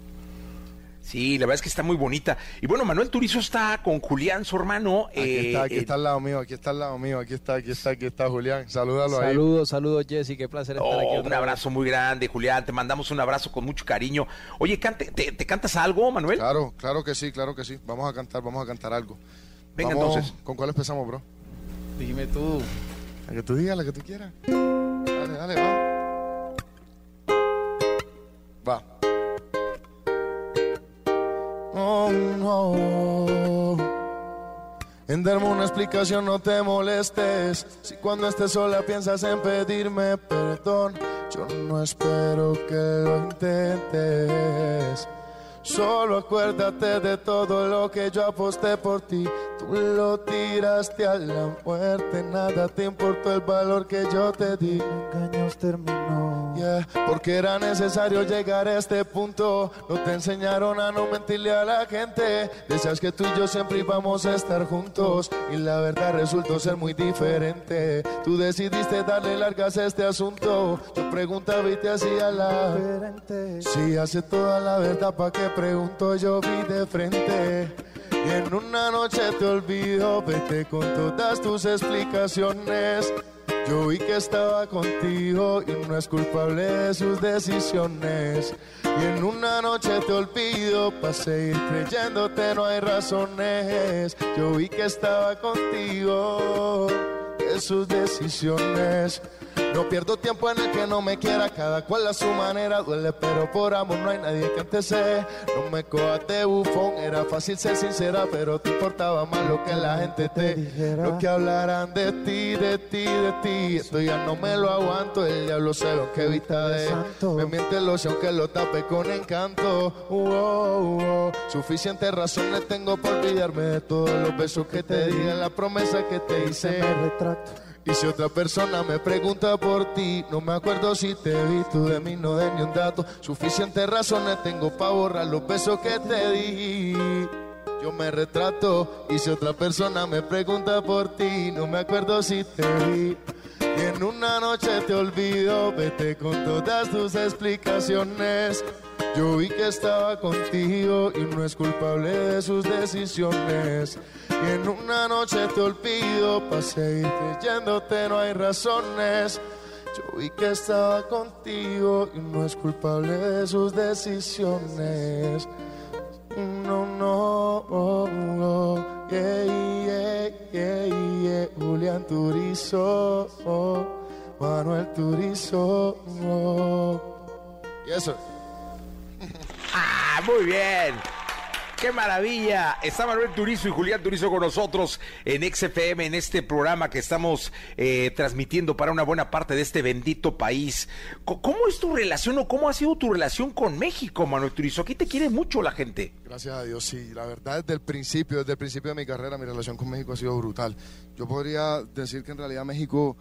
Sí, la verdad es que está muy bonita. Y bueno, Manuel Turizo está con Julián, su hermano. Aquí eh, está, aquí eh, está al lado mío, aquí está al lado mío, aquí está, aquí está, aquí está Julián. Salúdalo ahí. Saludos, saludos Jesse, qué placer estar aquí oh, un vez. abrazo muy grande, Julián. Te mandamos un abrazo con mucho cariño. Oye, cante- te, te cantas algo, Manuel? Claro, claro que sí, claro que sí. Vamos a cantar, vamos a cantar algo. Venga, Vamos- entonces. ¿Con cuál empezamos, bro? Dime tú. La que tú digas, la que tú quieras. Dale, dale, va. Va. Oh, no. En darme una explicación no te molestes. Si cuando estés sola piensas en pedirme perdón, yo no espero que lo intentes. Solo acuérdate de todo lo que yo aposté por ti. Tú lo tiraste a la muerte, nada te importó el valor que yo te di. Engaños terminó. Yeah, porque era necesario llegar a este punto. No te enseñaron a no mentirle a la gente. Decías que tú y yo siempre íbamos a estar juntos. Y la verdad resultó ser muy diferente. Tú decidiste darle largas a este asunto. Yo preguntaba y te hacía la diferente. Si hace toda la verdad, ¿pa' qué pregunto? Yo vi de frente. Y en una noche te olvido, vete con todas tus explicaciones. Yo vi que estaba contigo y no es culpable de sus decisiones. Y en una noche te olvido, para seguir creyéndote no hay razones. Yo vi que estaba contigo de sus decisiones. No pierdo tiempo en el que no me quiera, cada cual a su manera duele, pero por amor no hay nadie que te sé. No me cojas de bufón, era fácil ser sincera, pero te importaba más lo que la gente te dijera. Lo que hablarán de ti, de ti, de ti, esto ya no me lo aguanto. El diablo sabe aunque evita de me miente el ocio aunque lo tape con encanto. Uh, oh, oh. Suficiente razón le tengo por olvidarme de todos los besos que te di, la promesa que te hice. Y si otra persona me pregunta por ti, no me acuerdo si te vi, tú de mí no de ni un dato. Suficientes razones tengo para borrar los besos que te di. Yo me retrato y si otra persona me pregunta por ti, no me acuerdo si te vi. Y en una noche te olvido, vete con todas tus explicaciones. Yo vi que estaba contigo y no es culpable de sus decisiones. Y en una noche te olvido, para seguir creyéndote no hay razones. Yo vi que estaba contigo y no es culpable de sus decisiones. No, no, oh, oh, yeah, Julián Turizo, Manuel Turizo. Y eso. Ah, muy bien. ¡Qué maravilla! Está Manuel Turizo y Julián Turizo con nosotros en XFM, en este programa que estamos eh, transmitiendo para una buena parte de este bendito país. ¿Cómo es tu relación o cómo ha sido tu relación con México, Manuel Turizo? Aquí te quiere mucho la gente. Gracias a Dios, sí. La verdad, desde el principio, desde el principio de mi carrera, mi relación con México ha sido brutal. Yo podría decir que en realidad México,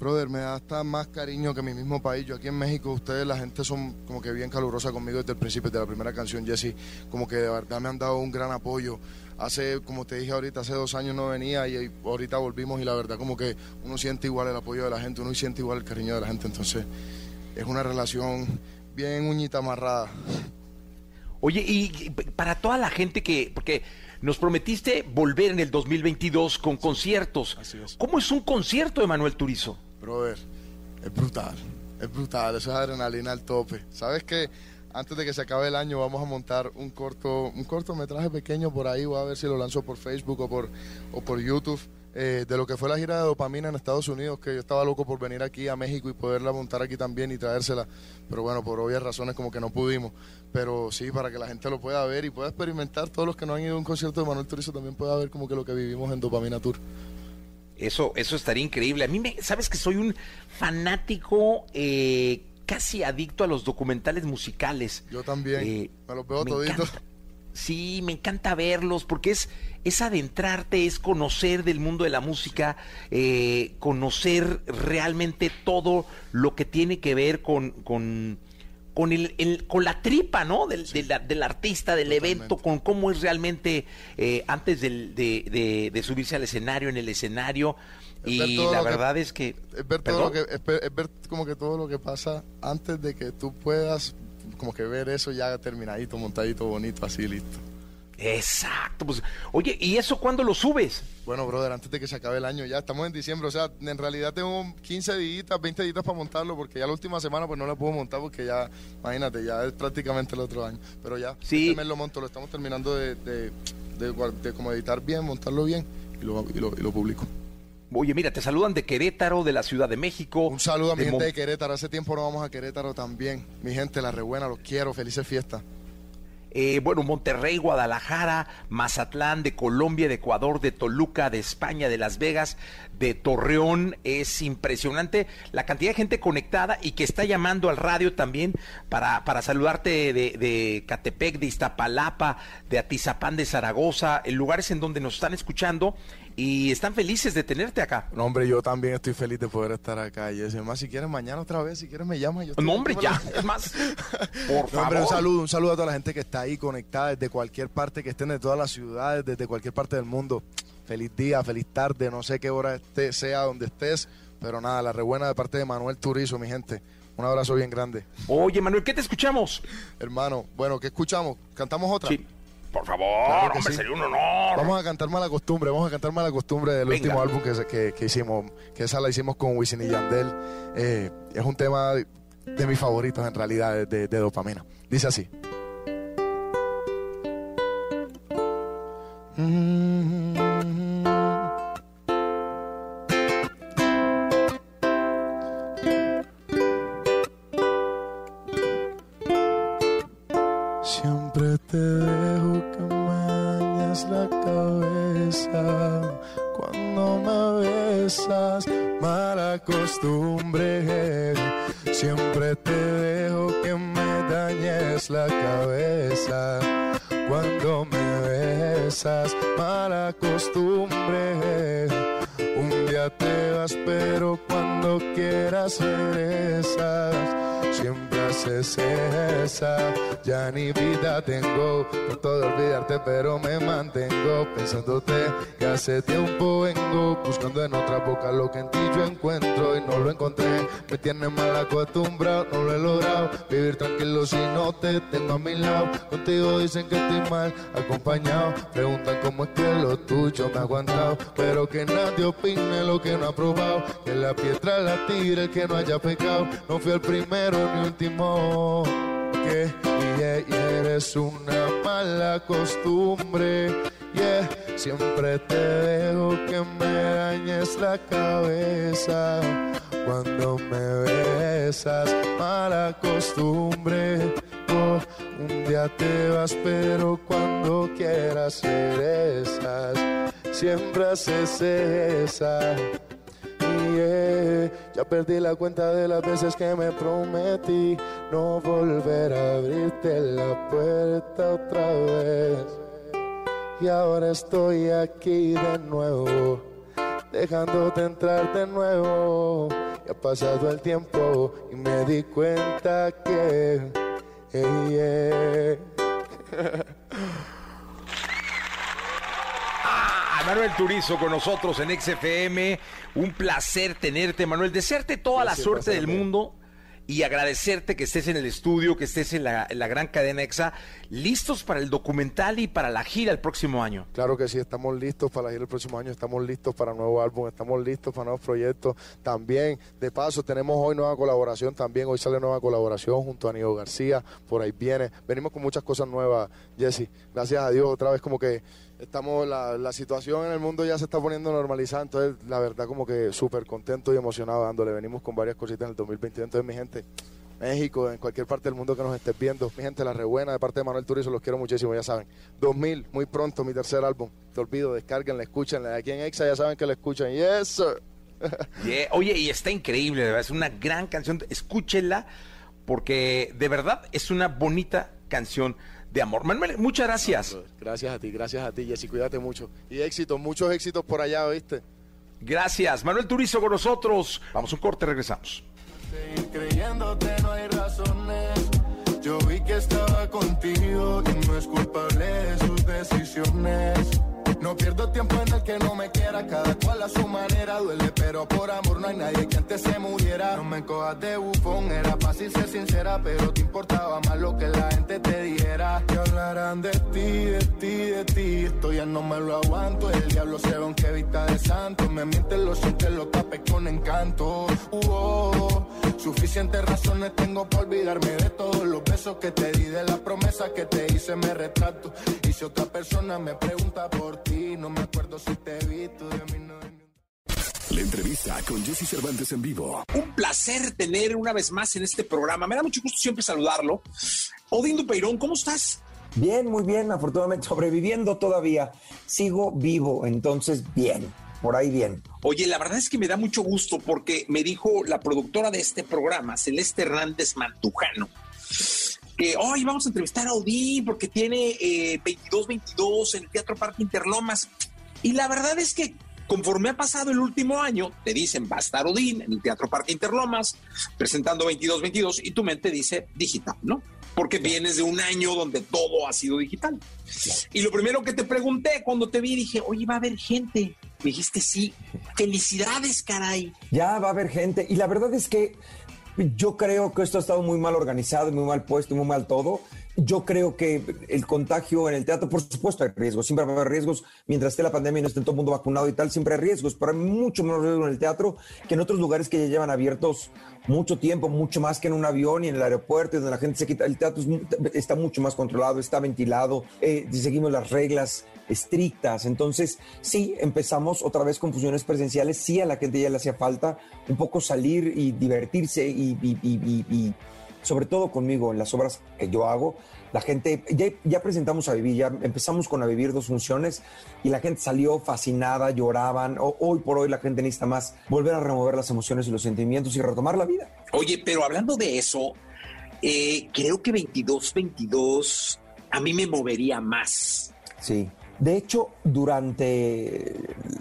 brother, me da hasta más cariño que mi mismo país. Yo aquí en México, ustedes, la gente son como que bien calurosa conmigo desde el principio, desde la primera canción, Jesse. Como que de verdad me han dado un gran apoyo. Hace, como te dije ahorita, hace dos años no venía y ahorita volvimos y la verdad como que uno siente igual el apoyo de la gente, uno siente igual el cariño de la gente. Entonces, es una relación bien uñita amarrada. Oye, y para toda la gente que, porque nos prometiste volver en el 2022 con conciertos. Así es. ¿Cómo es un concierto de Manuel Turizo? Brother, es brutal, es brutal, eso es adrenalina al tope. ¿Sabes qué? Antes de que se acabe el año vamos a montar un corto, un cortometraje pequeño por ahí, voy a ver si lo lanzo por Facebook o por, o por YouTube, eh, de lo que fue la gira de dopamina en Estados Unidos, que yo estaba loco por venir aquí a México y poderla montar aquí también y traérsela, pero bueno, por obvias razones como que no pudimos. Pero sí, para que la gente lo pueda ver y pueda experimentar, todos los que no han ido a un concierto de Manuel Turizo también pueda ver como que lo que vivimos en Dopamina Tour. Eso, eso estaría increíble. A mí, me, sabes que soy un fanático eh, casi adicto a los documentales musicales. Yo también, Eh, me los veo me toditos. encanta. Sí, me encanta verlos porque es, es adentrarte, es conocer del mundo de la música, eh, conocer realmente todo lo que tiene que ver con, con, con, el, el- con la tripa, ¿no? Del, de la- del artista, del evento, con cómo es realmente eh, antes del- de, de- de subirse al escenario, en el escenario. Es Y la que- verdad es que... Es ver, todo lo que, es, ver, es ver como que todo lo que pasa antes de que tú puedas como que ver eso ya terminadito, montadito, bonito, así listo. Exacto. Pues, oye, ¿y eso cuándo lo subes? Bueno, brother, antes de que se acabe el año ya, estamos en diciembre, o sea, en realidad tengo 15 días, 20 días para montarlo, porque ya la última semana pues no la puedo montar porque ya, imagínate, ya es prácticamente el otro año. Pero ya, Sí. este mes lo monto, lo estamos terminando de, de, de de como editar bien, montarlo bien y lo, y lo, y lo publico. Oye, mira, te saludan de Querétaro, de la Ciudad de México. Un saludo a mi gente Mon- de Querétaro, hace tiempo no vamos a Querétaro también. Mi gente, la rebuena, los quiero, felices fiestas. Eh, bueno, Monterrey, Guadalajara, Mazatlán, de Colombia, de Ecuador, de Toluca, de España, de Las Vegas, de Torreón. Es impresionante la cantidad de gente conectada y que está llamando al radio también para, para saludarte de, de Catepec, de Iztapalapa, de Atizapán, de Zaragoza, en lugares en donde nos están escuchando y están felices de tenerte acá. No, hombre, yo también estoy feliz de poder estar acá. Y más, si quieres mañana otra vez, si quieres me llamas. Yo *laughs* No, hombre, ya, es más, por No, favor. hombre, un saludo, un saludo a toda la gente que está ahí conectada desde cualquier parte, que estén de todas las ciudades, desde cualquier parte del mundo. Feliz día, feliz tarde, no sé qué hora esté, sea donde estés, pero nada, la rebuena de parte de Manuel Turizo, mi gente. Un abrazo bien grande. Oye, Manuel, ¿qué te escuchamos? Hermano, bueno, ¿qué escuchamos? ¿Cantamos otra? Sí. Por favor, Claro hombre, sí. sería un honor. Vamos a cantar mala costumbre, vamos a cantar mala costumbre del Venga. último álbum que, que, que hicimos, que esa la hicimos con Wisin y Yandel. Eh, es un tema de, mis favoritos en realidad, de, de- de dopamina. Dice así. Siempre costumbre. Un día te vas, pero cuando quieras regresas. Siempre haces esa, ya ni vida tengo. Trato de olvidarte, pero me mantengo pensándote. Que hace tiempo vengo buscando en otra boca lo que en ti yo encuentro y no lo encontré. Me tiene mal acostumbrado, no lo he logrado. Vivir tranquilo si no te tengo a mi lado. Contigo dicen que estoy mal acompañado. Preguntan cómo es que lo tuyo me ha aguantado. Pero que nadie opine lo que no ha probado. Que la piedra la tire que no haya pecado. No fui el primero ni último. Que yeah, eres una mala costumbre. Yeah, siempre te dejo que me dañes la cabeza cuando me besas. Mala costumbre. Oh, un día te vas, pero cuando quieras regresas. Siempre haces esa. Ya perdí la cuenta de las veces que me prometí no volver a abrirte la puerta otra vez. Y ahora estoy aquí de nuevo, dejándote entrar de nuevo. Y ha pasado el tiempo y me di cuenta que... hey. *laughs* Manuel Turizo con nosotros en XFM. Un placer tenerte, Manuel. Desearte toda la suerte del mundo y agradecerte que estés en el estudio, que estés en la, en la gran cadena EXA, listos para el documental y para la gira el próximo año. Claro que sí, estamos listos para ir el próximo año, estamos listos para nuevo álbum, estamos listos para nuevos proyectos. También, de paso, tenemos hoy nueva colaboración también, hoy sale nueva colaboración junto a Aníbal García, por ahí viene. Venimos con muchas cosas nuevas, Jesse. Gracias a Dios, otra vez como que estamos, la, la situación en el mundo ya se está poniendo normalizada, entonces la verdad como que súper contento y emocionado dándole. Venimos con varias cositas en el 2022, entonces mi gente... México, en cualquier parte del mundo que nos estés viendo. Mi gente, la rebuena de parte de Manuel Turizo, los quiero muchísimo, ya saben. 2000, muy pronto, mi tercer álbum. Te olvido, descarguenla, escúchenla. Aquí en Exa ya saben que la escuchan. Yes, sir. *laughs* Oye, y está increíble, es una gran canción. Escúchela, porque de verdad es una bonita canción de amor. Manuel, muchas gracias. Gracias a ti, gracias a ti, Jessy. Cuídate mucho. Y éxitos, muchos éxitos por allá, ¿viste? Gracias. Manuel Turizo con nosotros. Vamos a un corte, regresamos. Seguir creyéndote no hay razones. Yo vi que estaba contigo y no es culpable de sus decisiones. No pierdo tiempo en el que no me quiera, cada cual a su manera duele, pero por amor no hay nadie que antes se muriera. No me cojas de bufón, era fácil ser sincera, pero te importaba más lo que la gente te dijera. Hablarán de ti, de ti, de ti, esto ya no me lo aguanto. El diablo se ve aunque vista de santo, me mienten los sientes, lo tapé con encanto. Uh, suficientes razones tengo para olvidarme de todos los besos que te di, de la promesa que te hice, me retrato. Y si otra persona me pregunta por ti, no me acuerdo si te vi, tú de mí no. La entrevista con Jesse Cervantes en vivo. Un placer tener una vez más en este programa. Me da mucho gusto siempre saludarlo. Odín Dupeirón, ¿cómo estás? Bien, muy bien, afortunadamente sobreviviendo todavía. Sigo vivo, entonces bien, por ahí bien. Oye, la verdad es que me da mucho gusto porque me dijo la productora de este programa, Celeste Hernández Mantujano, que hoy vamos a entrevistar a Odín porque tiene eh, 22-22 en el Teatro Parque Interlomas. Y la verdad es que conforme ha pasado el último año, te dicen va a estar Odín en el Teatro Parque Interlomas presentando 22-22 y tu mente dice digital, ¿no? Porque vienes de un año donde todo ha sido digital. Y lo primero que te pregunté cuando te vi, dije, oye, va a haber gente. Me dijiste sí. Felicidades, caray. Ya va a haber gente. Y la verdad es que yo creo que esto ha estado muy mal organizado, muy mal puesto, muy mal todo. Yo creo que el contagio en el teatro, por supuesto, hay riesgos. Siempre va a haber riesgos. Mientras esté la pandemia y no esté todo el mundo vacunado y tal, siempre hay riesgos. Pero hay mucho menos riesgo en el teatro que en otros lugares que ya llevan abiertos mucho tiempo, mucho más que en un avión y en el aeropuerto, donde la gente se quita. El teatro está mucho más controlado, está ventilado, eh, seguimos las reglas estrictas. Entonces, sí, empezamos otra vez con funciones presenciales. Sí, a la gente ya le hacía falta un poco salir y divertirse y- y- y- y sobre todo conmigo en las obras que yo hago, la gente, ya, ya presentamos a vivir, ya empezamos con a vivir dos funciones y la gente salió fascinada, lloraban. O- hoy por hoy la gente necesita más volver a remover las emociones y los sentimientos y retomar la vida. Oye, pero hablando de eso, eh, creo que 22-22 a mí me movería más. Sí. De hecho, durante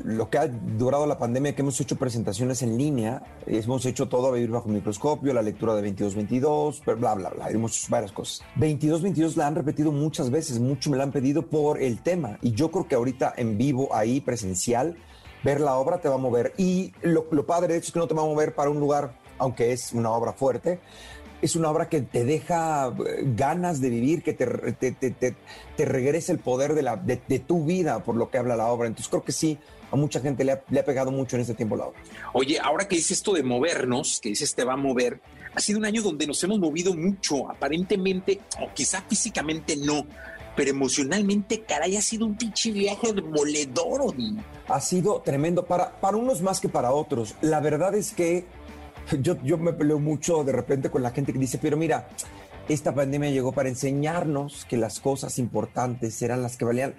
lo que ha durado la pandemia, que hemos hecho presentaciones en línea, hemos hecho todo a vivir bajo microscopio, la lectura de 2222, bla, bla, bla, hemos hecho varias cosas. 2222 la han repetido muchas veces, mucho me la han pedido por el tema. Y yo creo que ahorita en vivo, ahí, presencial, ver la obra te va a mover. Y lo, lo padre de hecho es que no te va a mover para un lugar, aunque es una obra fuerte, es una obra que te deja eh, ganas de vivir, que te, te, te, te, te regresa el poder de, la, de, de, tu vida por lo que habla la obra. Entonces creo que sí, a mucha gente le ha, le ha, pegado mucho en este tiempo la obra. Oye, ahora que dices esto de movernos, que dices te va a mover, ha sido un año donde nos hemos movido mucho, aparentemente, o quizá físicamente no, pero emocionalmente, caray, ha sido un pinche viaje demoledor, Odín. Ha sido tremendo, para, para unos más que para otros. La verdad es que *laughs* yo, yo me peleo mucho de repente con la gente que dice, pero mira, esta pandemia llegó para enseñarnos que las cosas importantes eran las que valían.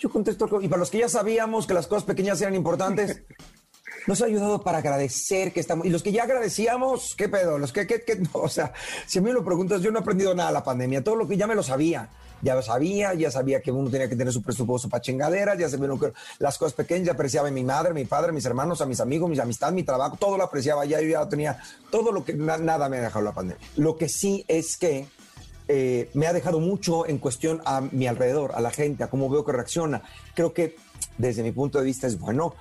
Yo contesto, y para los que ya sabíamos que las cosas pequeñas eran importantes, *laughs* nos ha ayudado para agradecer que estamos. Y los que ya agradecíamos, ¿qué pedo? Los que, que, que no, o sea, si a mí me lo preguntas, yo no he aprendido nada de la pandemia. Todo lo que ya me lo sabía ya sabía, ya sabía que uno tenía que tener su presupuesto para chingaderas, ya sabía que las cosas pequeñas, ya apreciaba a mi madre, mi padre, mis hermanos, a mis amigos, mis amistades, mi trabajo, todo lo apreciaba, ya yo ya tenía todo lo que na, nada me ha dejado la pandemia. Lo que sí es que eh, me ha dejado mucho en cuestión a mi alrededor, a la gente, a cómo veo que reacciona. Creo que desde mi punto de vista es bueno.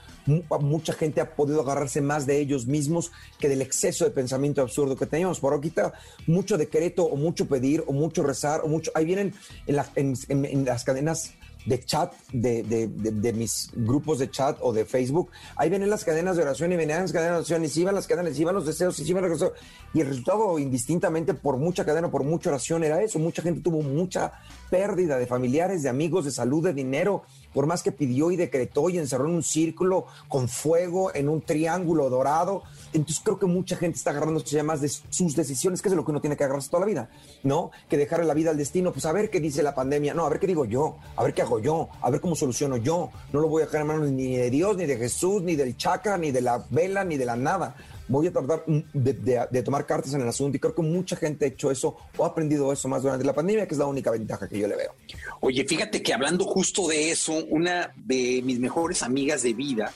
Mucha gente ha podido agarrarse más de ellos mismos que del exceso de pensamiento absurdo que teníamos. Por ahorita, mucho decreto o mucho pedir o mucho rezar o mucho... Ahí vienen en, la, en, en, en las cadenas de chat de, de, de, de, mis grupos de chat o de Facebook, ahí vienen las cadenas de oración y venían las cadenas de oración y si iban las cadenas, si iban los deseos, y si iban los deseos. Y el resultado indistintamente por mucha cadena, por mucha oración era eso. Mucha gente tuvo mucha pérdida de familiares, de amigos, de salud, de dinero, por más que pidió y decretó y encerró en un círculo con fuego, en un triángulo dorado. Entonces creo que mucha gente está agarrándose ya más de sus decisiones, que es lo que uno tiene que agarrarse toda la vida, ¿no? Que dejarle la vida al destino, pues a ver qué dice la pandemia, no, a ver qué digo yo, a ver qué hago yo, a ver cómo soluciono yo. No lo voy a dejar en manos ni de Dios, ni de Jesús, ni del chakra, ni de la vela, ni de la nada. Voy a tratar de, de, de, tomar cartas en el asunto y creo que mucha gente ha hecho eso o ha aprendido eso más durante la pandemia, que es la única ventaja que yo le veo. Oye, fíjate que hablando justo de eso, una de mis mejores amigas de vida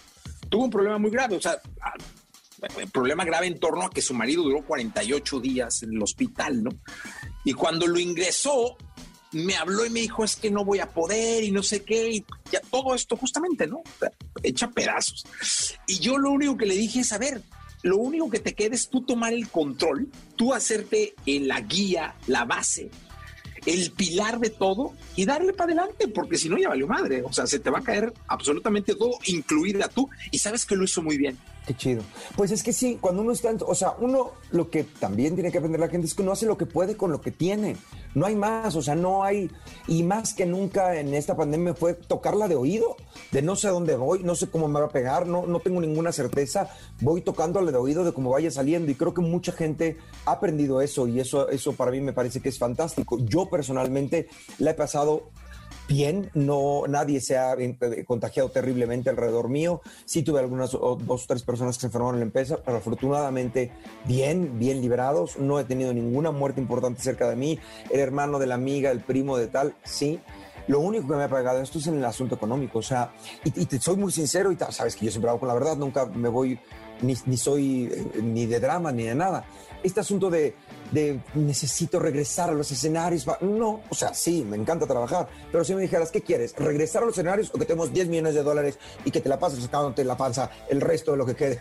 tuvo un problema muy grave, o sea, el problema grave en torno a que su marido duró 48 días en el hospital, ¿no? Y cuando lo ingresó, me habló y me dijo, es que no voy a poder y no sé qué, y ya todo esto justamente, ¿no? Echa pedazos. Y yo lo único que le dije es, a ver, lo único que te queda es tú tomar el control, tú hacerte en la guía, la base, el pilar de todo y darle para adelante, porque si no ya valió madre, o sea, se te va a caer absolutamente todo, incluida tú, y sabes que lo hizo muy bien. Qué chido. Pues es que sí, cuando uno está, o sea, uno lo que también tiene que aprender la gente es que uno hace lo que puede con lo que tiene. No hay más, o sea, no hay, y más que nunca en esta pandemia fue tocarla de oído, de no sé dónde voy, no sé cómo me va a pegar, no, no tengo ninguna certeza, voy tocándole de oído de cómo vaya saliendo y creo que mucha gente ha aprendido eso y eso, eso para mí me parece que es fantástico. Yo personalmente la he pasado bien, no nadie se ha contagiado terriblemente alrededor mío. Sí tuve algunas o, dos o tres personas que se enfermaron en la empresa, pero afortunadamente bien, bien liberados. No he tenido ninguna muerte importante cerca de mí. El hermano de la amiga, el primo de tal, sí. Lo único que me ha pagado esto es en el asunto económico. O sea, y, te soy muy sincero y sabes que yo siempre hago con la verdad, nunca me voy, ni, ni soy eh, ni de drama ni de nada. Este asunto de, de necesito regresar a los escenarios. No, o sea, sí, me encanta trabajar, pero si me dijeras, ¿qué quieres? ¿Regresar a los escenarios o que tenemos 10 millones de dólares y que te la pases sacándote la panza el resto de lo que quede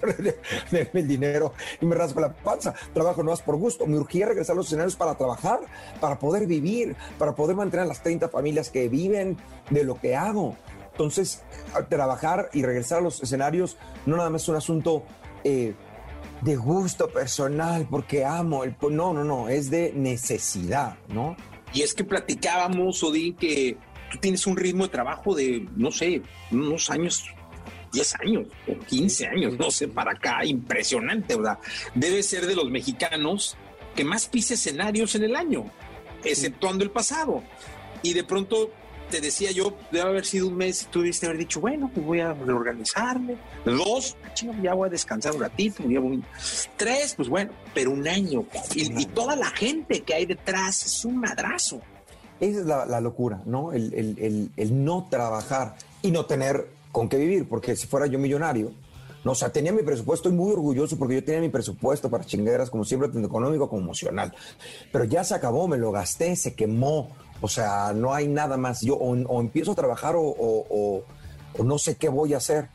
*laughs* del dinero y me rasco la panza? Trabajo no es por gusto. Me urgía regresar a los escenarios para trabajar, para poder vivir, para poder mantener a las 30 familias que viven de lo que hago. Entonces, trabajar y regresar a los escenarios no nada más es un asunto... Eh, de gusto personal, porque amo el... No, no, no, es de necesidad, ¿no? Y es que platicábamos, Odín, que tú tienes un ritmo de trabajo de, no sé, unos años, 10 años o 15 años, no sé, para acá, impresionante, ¿verdad? Debe ser de los mexicanos que más pise escenarios en el año, exceptuando el pasado. Y de pronto te decía yo, debe haber sido un mes y tú debiste haber dicho, bueno, pues voy a reorganizarme. Dos, ya voy a descansar un ratito. Ya voy. Tres, pues bueno, pero un año. Y, y, toda la gente que hay detrás es un madrazo. Esa es la, la locura, ¿no? El, el- el- el no trabajar y no tener con qué vivir, porque si fuera yo millonario, no, o sea, tenía mi presupuesto, estoy muy orgulloso porque yo tenía mi presupuesto para chingaderas, como siempre, tanto económico como emocional. Pero ya se acabó, me lo gasté, se quemó. O sea, no hay nada más. Yo o, empiezo a trabajar o, no sé qué voy a hacer.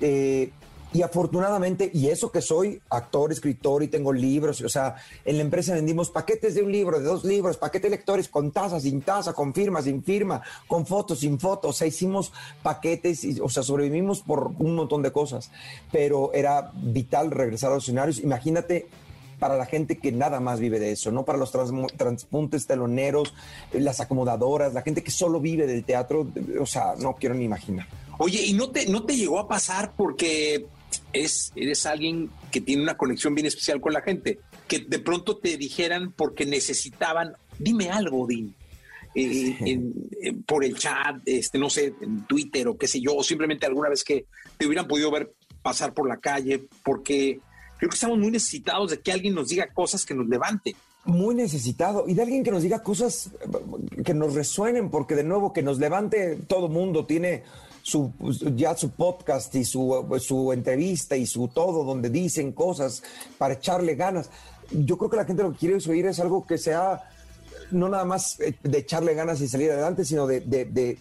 Eh, y afortunadamente, y eso que soy actor, escritor y tengo libros, o sea, en la empresa vendimos paquetes de un libro, de dos libros, paquetes de lectores con taza, sin taza, con firma, sin firma, con fotos, sin fotos, o sea, hicimos paquetes, y, o sea, sobrevivimos por un montón de cosas, pero era vital regresar a los escenarios. Imagínate para la gente que nada más vive de eso, no para los transpuntes teloneros, las acomodadoras, la gente que solo vive del teatro, o sea, no quiero ni imaginar. Oye, ¿y no te, no te llegó a pasar porque es, eres alguien que tiene una conexión bien especial con la gente? Que de pronto te dijeran porque necesitaban, dime algo, Din. eh, eh, por el chat, este, no sé, en Twitter o qué sé yo, o simplemente alguna vez que te hubieran podido ver pasar por la calle, porque creo que estamos muy necesitados de que alguien nos diga cosas que nos levante. muy necesitado y de alguien que nos diga cosas eh, que nos resuenen, porque de nuevo que nos levante todo mundo tiene su ya su podcast y su, su entrevista y su todo donde dicen cosas para echarle ganas. Yo creo que la gente lo que quiere oír es algo que sea no nada más eh, de echarle ganas y salir adelante, sino de-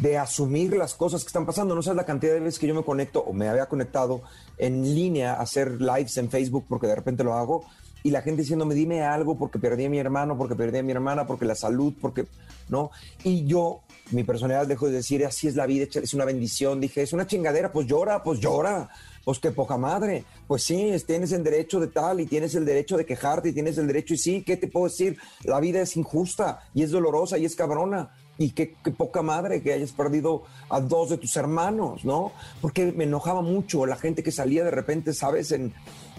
de asumir las cosas que están pasando. No sabes la cantidad de veces que yo me conecto o me había conectado en línea a hacer lives en Facebook porque de repente lo hago y la gente diciéndome dime algo porque perdí a mi hermano, porque perdí a mi hermana, porque la salud, porque no. Y yo, mi personalidad dejo de decir así es la vida, es una bendición. Dije, es una chingadera, pues llora, pues llora. Pues qué poca madre. Pues sí, es- tienes el derecho de tal y tienes el derecho de quejarte y tienes el derecho y sí, ¿qué te puedo decir? La vida es injusta y es dolorosa y es cabrona. Y qué, poca madre que hayas perdido a dos de tus hermanos, ¿no? Porque me enojaba mucho la gente que salía de repente, ¿sabes? En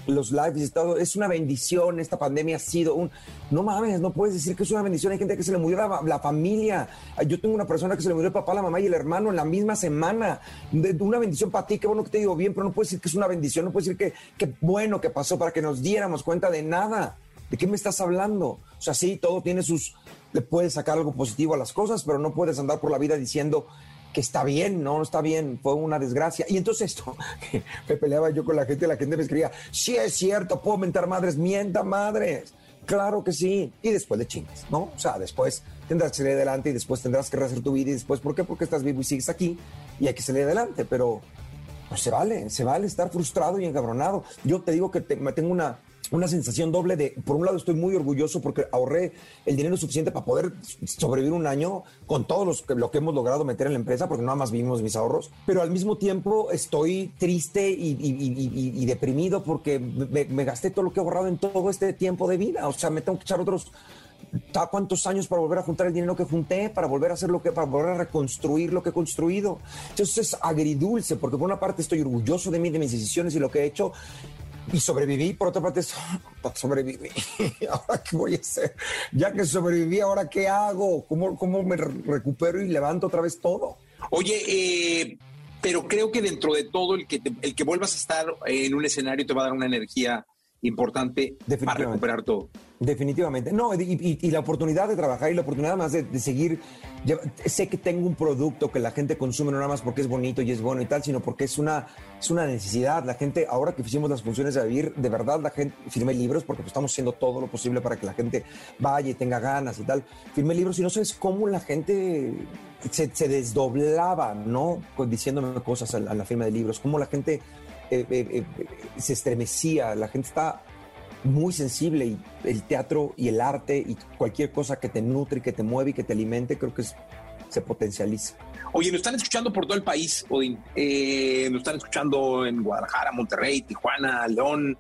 los lives y todo. Es una bendición, esta pandemia ha sido un... No mames, no puedes decir que es una bendición. Hay gente que se le murió la, familia. Yo tengo una persona que se le murió el papá, la mamá y el hermano en la misma semana. De, una bendición para ti, qué bueno que te digo bien, pero no puedes decir que es una bendición, no puedes decir que qué bueno que pasó para que nos diéramos cuenta de nada. ¿De qué me estás hablando? O sea, sí, todo tiene sus... Le puedes sacar algo positivo a las cosas, pero no puedes andar por la vida diciendo que está bien, no, no está bien, fue una desgracia. Y entonces esto, *laughs* me peleaba yo con la gente, la gente me escribía, sí es cierto, puedo mentar madres, mienta madres. Claro que sí. Y después le chingas, ¿no? O sea, después tendrás que salir adelante y después tendrás que rehacer tu vida y después, ¿por qué? Porque estás vivo y sigues aquí y hay que salir adelante, pero pues se vale, se vale estar frustrado y encabronado. Yo te digo que te- tengo una, una sensación doble de, por un lado estoy muy orgulloso porque ahorré el dinero suficiente para poder sobrevivir un año con todo los lo que hemos logrado meter en la empresa, porque nada más vivimos mis ahorros, pero al mismo tiempo estoy triste y deprimido porque me, me gasté todo lo que he ahorrado en todo este tiempo de vida. O sea, me tengo que echar otros ¿ta- cuántos años para volver a juntar el dinero que junté, para volver a hacer lo que, para volver a reconstruir lo que he construido. Entonces es agridulce, porque por una parte estoy orgulloso de mí, de mis decisiones y lo que he hecho, y sobreviví, por otra parte es, *laughs* sobreviví, *laughs* ahora qué voy a hacer, ya que sobreviví, ahora qué hago, cómo, cómo me re- recupero y levanto otra vez todo. Oye, eh, pero creo que dentro de todo, el que, el que vuelvas a estar en un escenario te va a dar una energía importante para recuperar todo. Definitivamente. No, y, y- y la oportunidad de trabajar y la oportunidad más de, de seguir. sé que tengo un producto que la gente consume no nada más porque es bonito y es bueno y tal, sino porque es una, es una necesidad. La gente, ahora que hicimos las funciones de vivir, de verdad la gente, firmé libros porque pues, estamos haciendo todo lo posible para que la gente vaya y tenga ganas y tal. Firmé libros y no sabes cómo la gente se, se desdoblaba, ¿no? Diciéndome cosas a la, a la firma de libros, cómo la gente eh, eh, eh, se estremecía, la gente está muy sensible y el teatro y el arte y cualquier cosa que te nutre, que te mueve y que te alimente, creo que es- se potencializa. Oye, nos están escuchando por todo el país, Odín. Eh, nos están escuchando en Guadalajara, Monterrey, Tijuana, León,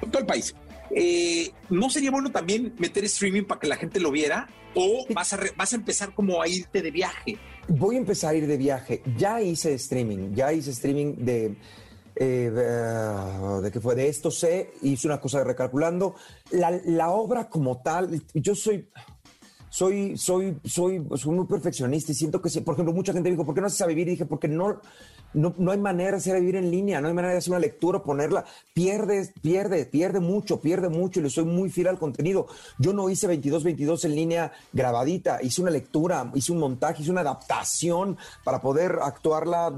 por todo el país. Eh, ¿No sería bueno también meter streaming para que la gente lo viera? ¿O vas a, re- vas a empezar como a irte de viaje? Voy a empezar a ir de viaje. Ya hice streaming, ya hice streaming de... eh, de, que fue de esto sé, hice una cosa recalculando. La, la obra como tal, yo soy, soy, soy, soy, soy muy perfeccionista y siento que, si, por ejemplo, mucha gente dijo, ¿por qué no haces a vivir? Y dije, porque no, no, no hay manera de hacer vivir en línea, no hay manera de hacer una lectura, ponerla. Pierde, pierde, pierde mucho, pierde mucho y le soy muy fiel al contenido. Yo no hice 22-22 en línea grabadita, hice una lectura, hice un montaje, hice una adaptación para poder actuarla,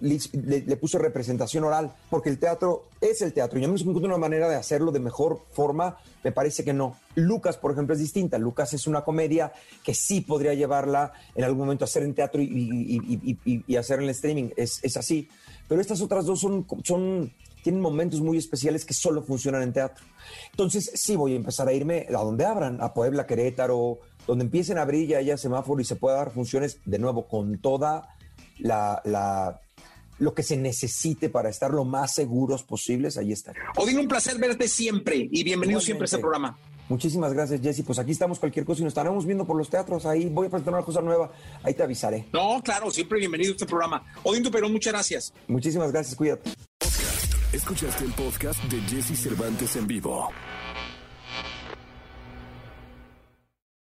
le, le, puse representación oral, porque el teatro es el teatro. Y yo me encuentro una manera de hacerlo de mejor forma, me parece que no. Lucas, por ejemplo, es distinta. Lucas es una comedia que sí podría llevarla en algún momento a hacer en teatro y, y, hacer en streaming. Es, es, así. Pero estas otras dos son, son, tienen momentos muy especiales que solo funcionan en teatro. Entonces, sí voy a empezar a irme a donde abran, a Puebla, Querétaro, donde empiecen a abrir ya haya semáforo y se pueda dar funciones de nuevo con toda la lo que se necesite para estar lo más seguros posibles, ahí estaré. Odín, un placer verte siempre y bienvenido siempre a este programa. Muchísimas gracias, Jesse. Pues aquí estamos, cualquier cosa, y nos estaremos viendo por los teatros. Ahí voy a presentar una cosa nueva. Ahí te avisaré. No, claro, siempre bienvenido a este programa. Odín Perón, muchas gracias. Muchísimas gracias, cuídate. Escuchaste el podcast de Jesse Cervantes en vivo.